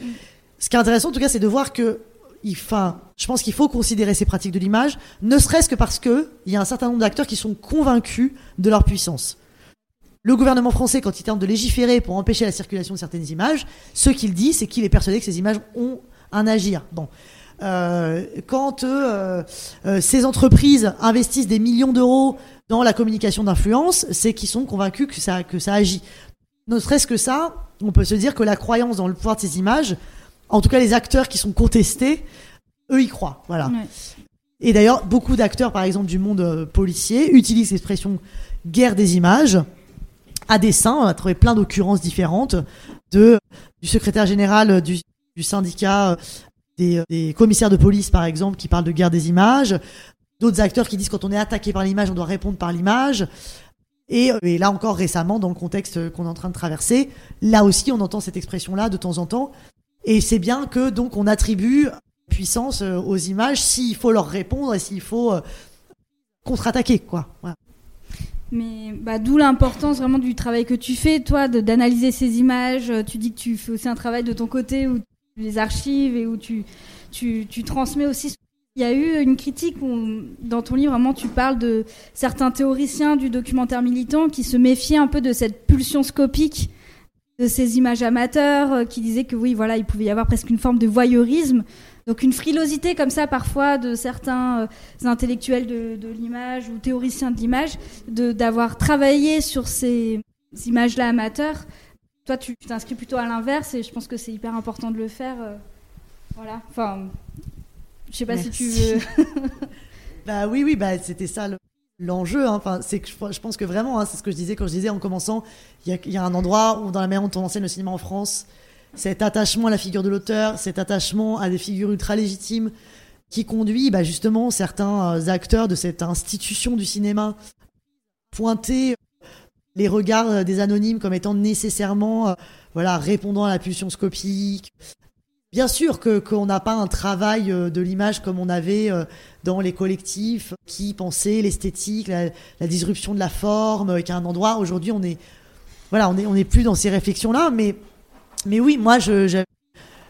ce qui est intéressant, en tout cas, c'est de voir que, il, enfin, je pense qu'il faut considérer ces pratiques de l'image, ne serait-ce que parce que il y a un certain nombre d'acteurs qui sont convaincus de leur puissance. Le gouvernement français, quand il tente de légiférer pour empêcher la circulation de certaines images, ce qu'il dit, c'est qu'il est persuadé que ces images ont un agir. Bon. Euh, quand euh, euh, ces entreprises investissent des millions d'euros dans la communication d'influence, c'est qu'ils sont convaincus que ça, que ça agit. Ne serait-ce que ça, on peut se dire que la croyance dans le pouvoir de ces images, en tout cas les acteurs qui sont contestés, eux y croient. Voilà. Ouais. Et d'ailleurs, beaucoup d'acteurs, par exemple, du monde euh, policier, utilisent l'expression guerre des images à dessein. On a trouvé plein d'occurrences différentes de, du secrétaire général du, du syndicat euh, des, euh, des commissaires de police, par exemple, qui parle de guerre des images. D'autres acteurs qui disent quand on est attaqué par l'image, on doit répondre par l'image. Et, euh, là encore récemment, dans le contexte qu'on est en train de traverser, là aussi on entend cette expression-là de temps en temps. Et c'est bien que donc on attribue puissance euh, aux images s'il faut leur répondre et s'il faut euh, contre-attaquer, quoi. Mais bah, d'où l'importance vraiment du travail que tu fais, toi, d'analyser ces images. Euh, Tu dis que tu fais aussi un travail de ton côté où tu les archives et où tu, tu, tu transmets aussi. Il y a eu une critique où, dans ton livre, vraiment, tu parles de certains théoriciens du documentaire militant qui se méfiaient un peu de cette pulsion scopique de ces images amateurs, euh, qui disaient que oui, voilà, il pouvait y avoir presque une forme de voyeurisme. Donc une frilosité comme ça parfois de certains euh, intellectuels de, l'image ou théoriciens de l'image d'avoir travaillé sur ces images-là amateurs. Toi, tu t'inscris plutôt à l'inverse et je pense que c'est hyper important de le faire. euh, voilà. Enfin, je sais pas si tu veux. Bah oui, oui, bah c'était ça le- l'enjeu. hein. Enfin, c'est que je, je pense que vraiment, hein, c'est ce que je disais quand je disais en commençant, il y a, il y a un endroit où dans la manière dont on enseigne le cinéma en France, cet attachement à la figure de l'auteur, cet attachement à des figures ultra légitimes, qui conduit bah, justement certains euh, acteurs de cette institution du cinéma pointer les regards euh, des anonymes comme étant nécessairement euh, voilà répondant à la pulsion scopique. Bien sûr que qu'on n'a pas un travail euh, de l'image comme on avait euh, dans les collectifs qui pensaient l'esthétique, la, la disruption de la forme, qu'à un endroit aujourd'hui on est voilà on est on est plus dans ces réflexions là, mais mais oui moi je je,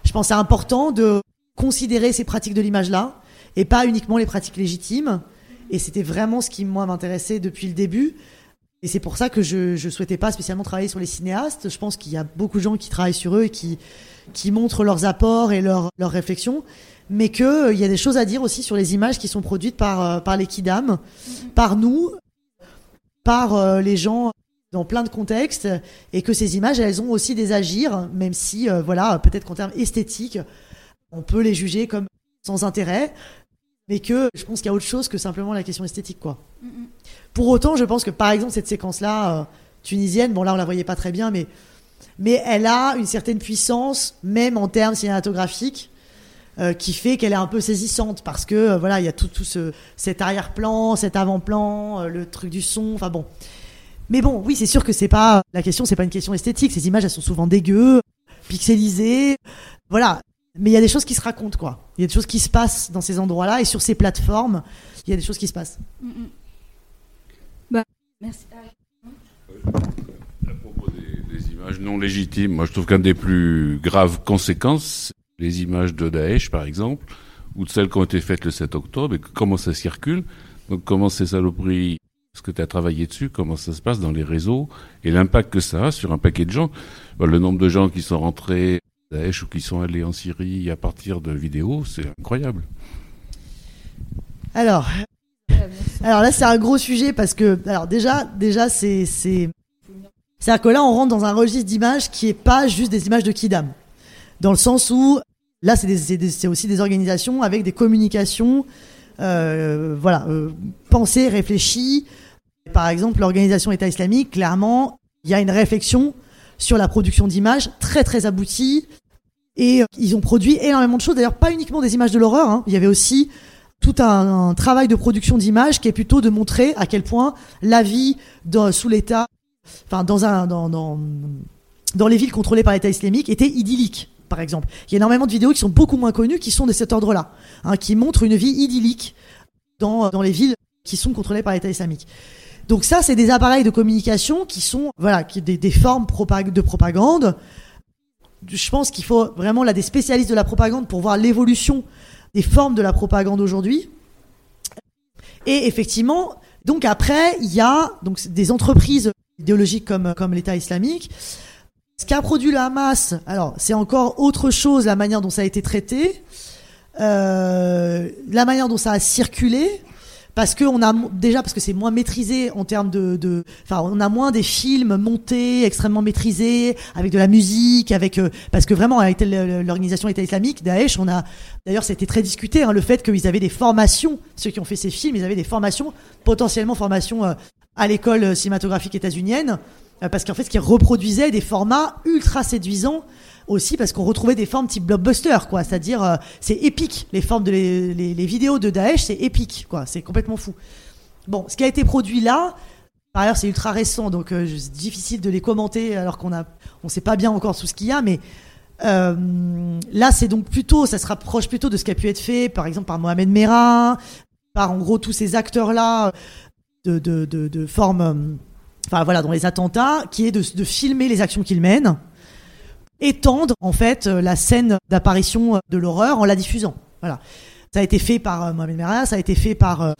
je pense c'est important de considérer ces pratiques de l'image là et pas uniquement les pratiques légitimes. Et c'était vraiment ce qui moi m'intéressait depuis le début. Et c'est pour ça que je je souhaitais pas spécialement travailler sur les cinéastes. Je pense qu'il y a beaucoup de gens qui travaillent sur eux et qui qui montrent leurs apports et leurs leurs réflexions, mais que euh, y a des choses à dire aussi sur les images qui sont produites par euh, par les kidam, par nous, par euh, les gens dans plein de contextes, et que ces images elles ont aussi des agirs, même si euh, voilà peut-être qu'en termes esthétiques on peut les juger comme sans intérêt, mais que je pense qu'il y a autre chose que simplement la question esthétique quoi. Pour autant, je pense que par exemple cette séquence-là tunisienne, bon là on la voyait pas très bien, mais mais elle a une certaine puissance, même en termes cinématographiques, euh, qui fait qu'elle est un peu saisissante parce que euh, voilà il y a tout tout ce cet arrière-plan, cet avant-plan, euh, le truc du son, enfin bon. Mais bon, oui, c'est sûr que c'est pas la question, c'est pas une question esthétique. Ces images, elles sont souvent dégueu, pixelisées, voilà. Mais il y a des choses qui se racontent, quoi. Il y a des choses qui se passent dans ces endroits-là et sur ces plateformes, il y a des choses qui se passent. Mm. Bah, merci. À propos des, des images non légitimes, moi je trouve qu'un des plus graves conséquences, c'est les images de Daesh par exemple, ou de celles qui ont été faites le 7 octobre, et que- comment ça circule, donc comment ces saloperies, est-ce que tu as travaillé dessus, comment ça se passe dans les réseaux, et l'impact que ça a sur un paquet de gens. Bah, le nombre de gens qui sont rentrés à Daesh ou qui sont allés en Syrie à partir de vidéos, c'est incroyable. Alors, alors là, c'est un gros sujet parce que, alors déjà, déjà, c'est, c'est, c'est-à-dire que là, on rentre dans un registre d'images qui est pas juste des images de Kidam, dans le sens où là, c'est, aussi des organisations avec des communications, euh, voilà, euh, pensées, réfléchies. Par exemple, l'organisation État islamique, clairement, il y a une réflexion sur la production d'images très très aboutie, Et euh, ils ont produit énormément de choses. D'ailleurs, pas uniquement des images de l'horreur. hein. Il y avait aussi tout un, travail de production d'images qui est plutôt de montrer à quel point la vie sous l'État, enfin dans un dans, dans dans les villes contrôlées par l'État islamique était idyllique. Par exemple, il y a énormément de vidéos qui sont beaucoup moins connues, qui sont de cet ordre-là, hein, qui montrent une vie idyllique dans dans les villes qui sont contrôlées par l'État islamique. Donc ça, c'est des appareils de communication qui sont voilà, qui des, des formes de propagande. Je pense qu'il faut vraiment là des spécialistes de la propagande pour voir l'évolution des formes de la propagande aujourd'hui. Et effectivement, donc après, il y a donc des entreprises idéologiques comme comme l'État islamique. Ce qu'a produit le Hamas, alors c'est encore autre chose la manière dont ça a été traité, euh, la manière dont ça a circulé parce que on a déjà parce que c'est moins maîtrisé en termes de, enfin on a moins des films montés extrêmement maîtrisés avec de la musique avec euh, parce que vraiment avec l'organisation État islamique Daesh on a d'ailleurs c'était très discuté hein, le fait qu'ils avaient des formations ceux qui ont fait ces films ils avaient des formations potentiellement formations euh, à l'école cinématographique états-unienne euh, parce qu'en fait ce qui reproduisait des formats ultra séduisants aussi parce qu'on retrouvait des formes type blockbuster quoi. C'est-à-dire euh, c'est épique les formes de les, vidéos de Daesh c'est épique quoi. C'est complètement fou. Bon ce qui a été produit là par ailleurs c'est ultra récent donc euh, c'est difficile de les commenter alors qu'on a on sait pas bien encore tout ce qu'il y a mais là c'est donc plutôt ça se rapproche plutôt de ce qui a pu être fait par exemple par Mohamed Merah par en gros tous ces acteurs là de, de, de, forme euh, enfin voilà dans les attentats qui est de, de filmer les actions qu'ils mènent étendre en fait euh, la scène d'apparition euh, de l'horreur en la diffusant. Voilà. Ça a été fait par euh, Mohamed Merah, ça a été fait par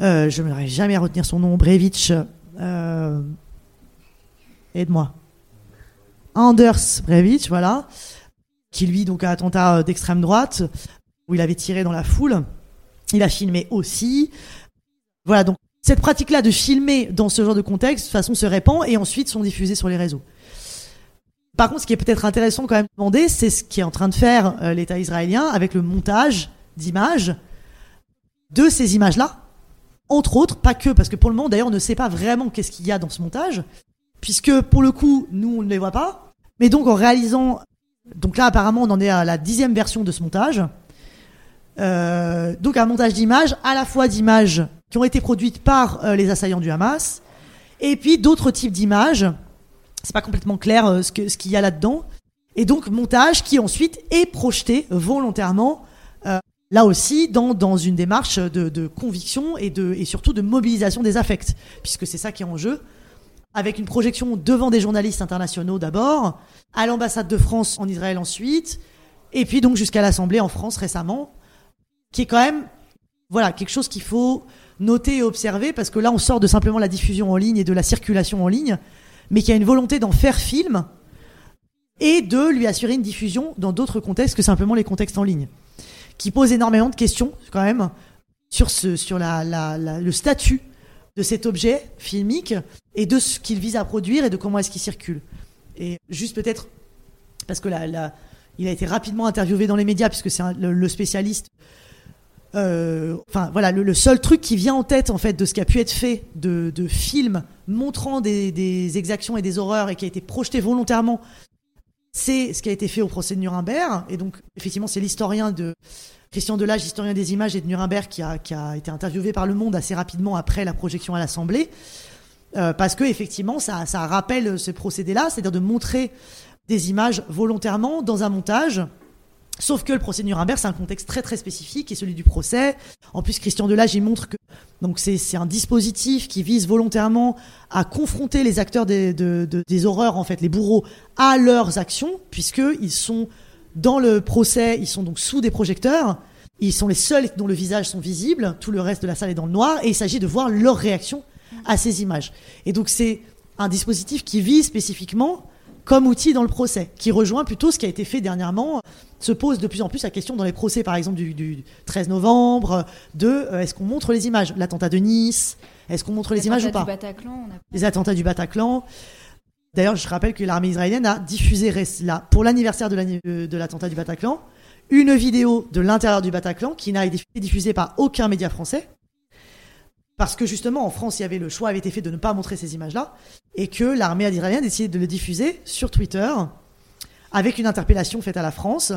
je ne jamais retenir son nom, Brevich. Aide-moi. Anders Brevich, voilà, qui lui donc a un attentat d'extrême droite où il avait tiré dans la foule. Il a filmé aussi. Voilà donc cette pratique-là de filmer dans ce genre de contexte, de façon, se répand et ensuite sont diffusées sur les réseaux. Par contre, ce qui est peut-être intéressant quand même de demander, c'est ce qu'est en train de faire euh, l'État israélien avec le montage d'images de ces images-là. Entre autres, pas que, parce que pour le moment, d'ailleurs, on ne sait pas vraiment qu'est-ce qu'il y a dans ce montage, puisque pour le coup, nous, on ne les voit pas. Mais donc, en réalisant, donc là, apparemment, on en est à la dixième version de ce montage. Euh, donc, un montage d'images, à la fois d'images qui ont été produites par euh, les assaillants du Hamas, et puis d'autres types d'images. C'est pas complètement clair euh, ce qu'il y a là-dedans. Et donc montage qui ensuite est projeté volontairement euh, là aussi dans, dans une démarche de, de conviction et, de, et surtout de mobilisation des affects, puisque c'est ça qui est en jeu, avec une projection devant des journalistes internationaux d'abord, à l'ambassade de France en Israël ensuite, et puis donc jusqu'à l'Assemblée en France récemment, qui est quand même voilà quelque chose qu'il faut noter et observer, parce que là on sort de simplement la diffusion en ligne et de la circulation en ligne, mais qui a une volonté d'en faire film et de lui assurer une diffusion dans d'autres contextes que simplement les contextes en ligne, qui pose énormément de questions quand même sur, ce, sur la, la- le statut de cet objet filmique et de ce qu'il vise à produire et de comment est-ce qu'il circule. Et juste peut-être, parce que la, il a été rapidement interviewé dans les médias, puisque c'est le spécialiste euh, enfin voilà, le, seul truc qui vient en tête en fait de ce qui a pu être fait de, films montrant des, exactions et des horreurs et qui a été projeté volontairement, c'est ce qui a été fait au procès de Nuremberg. Et donc effectivement, c'est l'historien de Christian Delage, historien des images et de Nuremberg, qui a, qui a été interviewé par Le Monde assez rapidement après la projection à l'Assemblée, Euh, parce que effectivement, ça, ça rappelle ce procédé-là, c'est-à-dire de montrer des images volontairement dans un montage. Sauf que le procès de Nuremberg, c'est un contexte très très spécifique, est celui du procès. En plus, Christian Delage, il montre que donc c'est un dispositif qui vise volontairement à confronter les acteurs des, de- de- des horreurs, en fait, les bourreaux, à leurs actions, puisqu'ils sont dans le procès, ils sont donc sous des projecteurs. Ils sont les seuls dont le visage sont visibles, tout le reste de la salle est dans le noir, et il s'agit de voir leur réaction à ces images. Et donc c'est un dispositif qui vise spécifiquement comme outil dans le procès, qui rejoint plutôt ce qui a été fait dernièrement, se pose de plus en plus la question dans les procès, par exemple, du, du 13 novembre, de euh, est-ce qu'on montre les images? L'attentat de Nice, est-ce qu'on montre les images ou pas? Bataclan, on a- les attentats du Bataclan. D'ailleurs, je rappelle que l'armée israélienne a diffusé là, pour l'anniversaire euh, de l'attentat du Bataclan une vidéo de l'intérieur du Bataclan qui n'a été diffusée par aucun média français. Parce que justement, en France, il y avait le choix avait été fait de ne pas montrer ces images-là et que l'armée israélienne a décidé de le diffuser sur Twitter avec une interpellation faite à la France.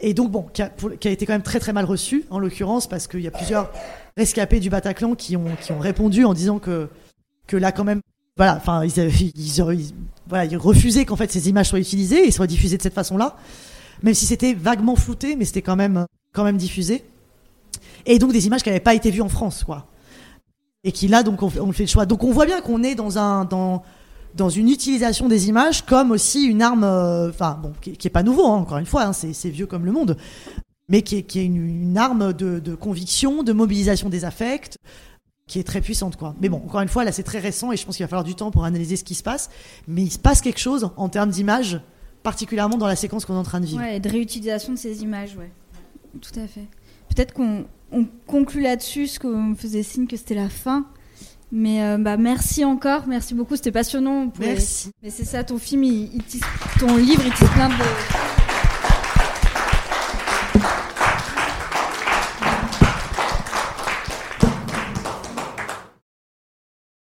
Et donc, bon, qui a, été quand même très très mal reçu, en l'occurrence, parce qu'il y a plusieurs rescapés du Bataclan qui ont, qui ont répondu en disant que, que là, quand même, voilà, enfin, ils, ils- voilà, ils refusaient qu'en fait ces images soient utilisées et soient diffusées de cette façon-là, même si c'était vaguement flouté, mais c'était quand même, quand même diffusé. Et donc des images qui n'avaient pas été vues en France, quoi. Et qui là, donc, on, fait- le choix. Donc on voit bien qu'on est dans un, dans, dans une utilisation des images comme aussi une arme, euh, enfin bon, qui, qui est pas nouveau, hein, encore une fois, hein, c'est vieux comme le monde, mais qui est, qui est une, arme de, de conviction, de mobilisation des affects, qui est très puissante, quoi. Mais bon, encore une fois, là, c'est très récent et je pense qu'il va falloir du temps pour analyser ce qui se passe. Mais il se passe quelque chose en termes d'image, particulièrement dans la séquence qu'on est en train de vivre. Ouais, et de réutilisation de ces images, ouais. Tout à fait. Peut-être qu'on on conclut là-dessus, ce qu'on me faisait signe que c'était la fin. Mais euh, bah, merci encore, merci beaucoup, c'était passionnant. Pouvait- Merci. Mais c'est ça, ton film, il, il tisse- ton livre, il tisse plein de,